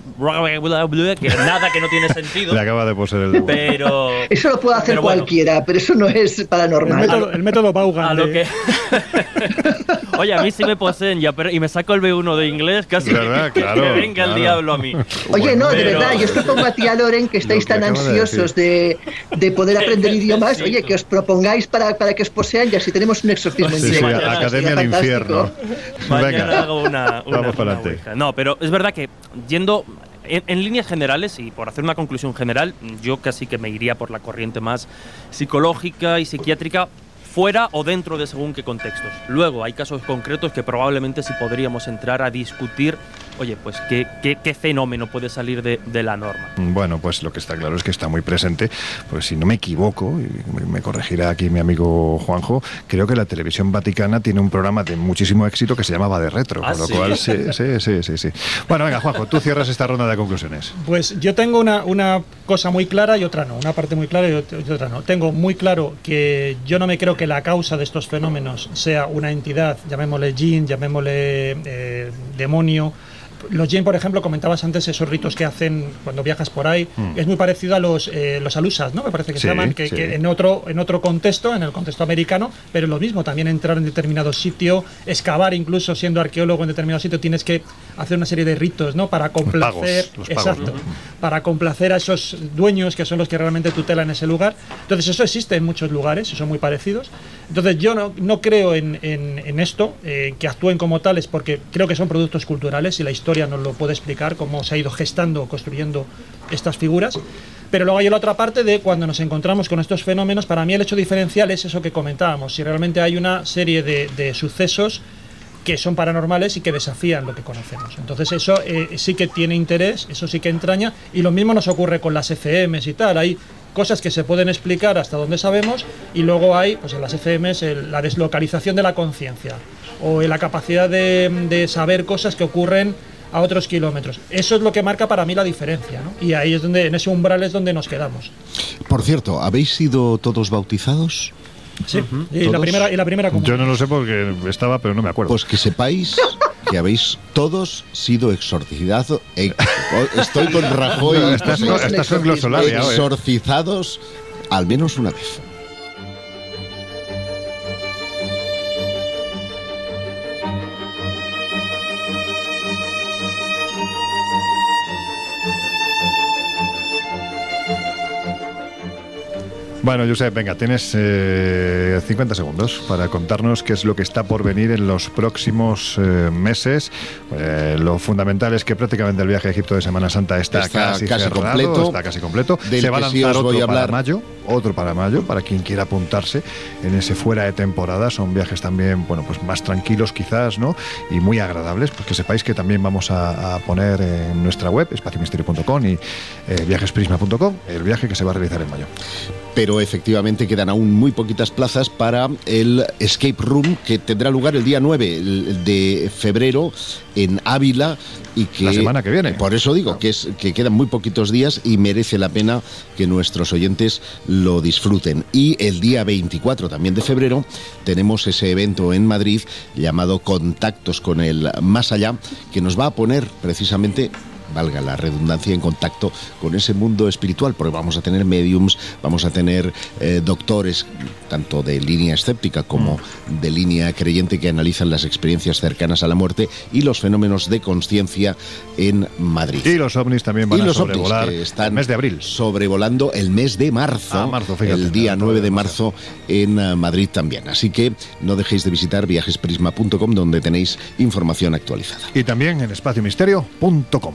que nada que no tiene sentido. Le acaba de poseer el... Pero Eso lo puede hacer Pero bueno. cualquiera, pero eso no es El paranormal. método, el método Vaughan. a lo de- que [laughs] Oye, a mí sí me poseen ya, pero y me saco el B1 de inglés, casi ¿Verdad? [laughs] que, Claro, que venga claro. el diablo a mí. Oye, no, de verdad, yo os propongo a ti, a Loren, que estáis que tan de ansiosos de, de poder aprender [laughs] idiomas, oye, que os propongáis para, para que os posean y así tenemos un exorcismo en Sí, sí, directo. mañana Academia del. Infierno. Mañana Venga. hago una, una- No, pero es verdad que yendo en, en líneas generales y por hacer una conclusión general, yo casi que me iría por la corriente más psicológica y psiquiátrica fuera o dentro de según qué contextos. Luego hay casos concretos que probablemente sí podríamos entrar a discutir, oye, pues qué, qué- qué fenómeno puede salir de, de la norma. Bueno, pues lo que está claro es que está muy presente, pues si no me equivoco, y me- corregirá aquí mi amigo Juanjo, creo que la televisión vaticana tiene un programa de muchísimo éxito que se llamaba De Retro, ¿Ah, con lo sí? cual sí, [laughs] sí, sí, sí, sí. Bueno, venga, Juanjo, tú cierras esta ronda de conclusiones. Pues yo tengo una, una cosa muy clara y otra no, una parte muy clara y otra no. Tengo muy claro que yo no me creo que la causa de estos fenómenos sea una entidad, llamémosle jin, llamémosle eh, demonio. Los jin, por ejemplo, comentabas antes esos ritos que hacen cuando viajas por ahí, Mm. es muy parecido a los, eh, los alusas, ¿no? Me parece que Sí, se llaman, que, sí. que en, otro, en otro contexto, en el contexto americano, pero lo mismo, también entrar en determinado sitio, excavar incluso siendo arqueólogo en determinado sitio, tienes que hacer una serie de ritos, ¿no? Para complacer, los pagos, exacto, ¿no? para complacer a esos dueños que son los que realmente tutelan ese lugar. Entonces eso existe en muchos lugares y son muy parecidos. Entonces yo no, no creo en, en- en esto, eh, que actúen como tales, porque creo que son productos culturales y la historia nos lo puede explicar cómo se ha ido gestando, construyendo estas figuras. Pero luego hay la otra parte de cuando nos encontramos con estos fenómenos, para mí el hecho diferencial es eso que comentábamos, si realmente hay una serie de, de sucesos que son paranormales y que desafían lo que conocemos. Entonces eso eh, sí que tiene interés, eso sí que entraña, y lo mismo nos ocurre con las FMs y tal. Hay cosas que se pueden explicar hasta donde sabemos y luego hay, pues en las FMs, el- la deslocalización de la conciencia o la capacidad de, de saber cosas que ocurren a otros kilómetros. Eso es lo que marca para mí la diferencia, ¿no? Y ahí es donde, en ese umbral es donde nos quedamos. Por cierto, ¿habéis sido todos bautizados? Sí. Y la primera, y la primera Yo no lo sé porque estaba, pero no me acuerdo. Pues que sepáis que habéis todos sido exorcizados. eh, estoy con [laughs] Rajoy. No, estás con- estás con glosolalia hoy. Exorcizados al menos una vez. Bueno, Josep, venga, tienes eh, 50 segundos para contarnos qué es lo que está por venir en los próximos eh, meses. Eh, lo fundamental es que prácticamente el viaje a Egipto de Semana Santa está, Está casi, casi cerrado, completo. está casi completo. Del Se va a sí lanzar voy otro a para mayo, otro para mayo, para quien quiera apuntarse en ese fuera de temporada. Son viajes también, bueno, pues más tranquilos quizás, ¿no? Y muy agradables, pues que sepáis que también vamos a, a poner en nuestra web, espaciomisterio.com y eh, viajesprisma.com, el viaje que se va a realizar en mayo. Pero efectivamente quedan aún muy poquitas plazas para el Escape Room que tendrá lugar el día 9 el- de febrero en Ávila y que La semana que viene. Por eso digo que es que quedan muy poquitos días y merece la pena que nuestros oyentes lo disfruten. Y el día 24 también de febrero tenemos ese evento en Madrid llamado Contactos con el Más Allá que nos va a poner precisamente valga la redundancia, en contacto con ese mundo espiritual, porque vamos a tener mediums, vamos a tener eh, doctores, tanto de línea escéptica como de línea creyente, que analizan las experiencias cercanas a la muerte y los fenómenos de conciencia en Madrid. Y los ovnis también van Y a los sobrevolar están el mes de abril. sobrevolando el mes de marzo, Ah, marzo, fíjate, el día dentro 9 de marzo en eh, Madrid también. Así que no dejéis de visitar viajesprisma.com donde tenéis información actualizada. Y también en espaciomisterio.com.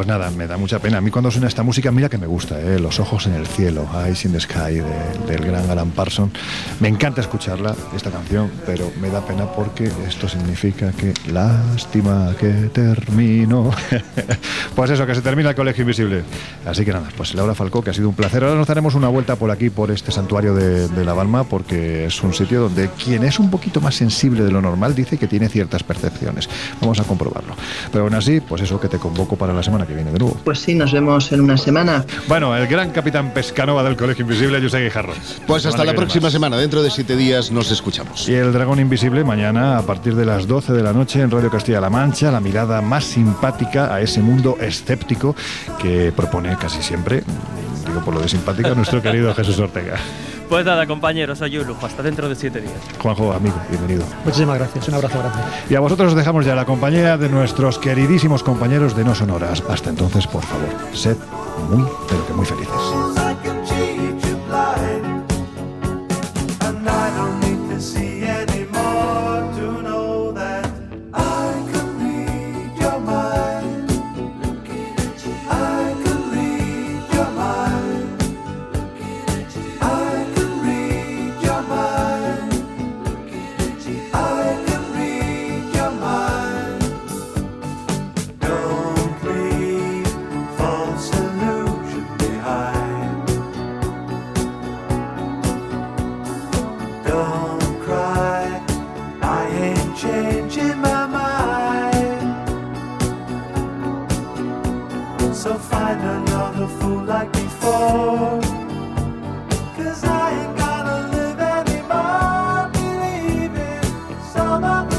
Pues nada, me da mucha pena. A mí cuando suena esta música, mira que me gusta, ¿eh? Los ojos en el cielo, Eyes in the Sky, de- del gran Alan Parson. Me encanta escucharla, esta canción, pero me da pena porque esto significa que lástima que termino. [laughs] pues eso, que se termina el Colegio Invisible. Así que nada, pues Laura Falcó, que ha sido un placer. Ahora nos daremos una vuelta por aquí, por este santuario de, de La Balma, porque es un sitio donde quien es un poquito más sensible de lo normal dice que tiene ciertas percepciones. Vamos a comprobarlo. Pero aún así, pues eso que te convoco para la semana que viene de nuevo. Pues sí, nos vemos en una semana. Bueno, el gran capitán Pescanova del Colegio Invisible, José Guijarro. Pues hasta la próxima más. semana, dentro de siete días nos escuchamos. Y el Dragón Invisible mañana a partir de las 12 de la noche en Radio Castilla-La Mancha, la mirada más simpática a ese mundo escéptico que propone casi siempre, digo por lo de simpática, nuestro querido Jesús Ortega. Pues nada, compañeros, soy un lujo. Hasta dentro de siete días. Juanjo, amigo, bienvenido. Muchísimas gracias, un abrazo grande. Y a vosotros os dejamos ya la compañía de nuestros queridísimos compañeros de No Sonoras. Hasta entonces, por favor, sed muy, pero que muy felices. mama.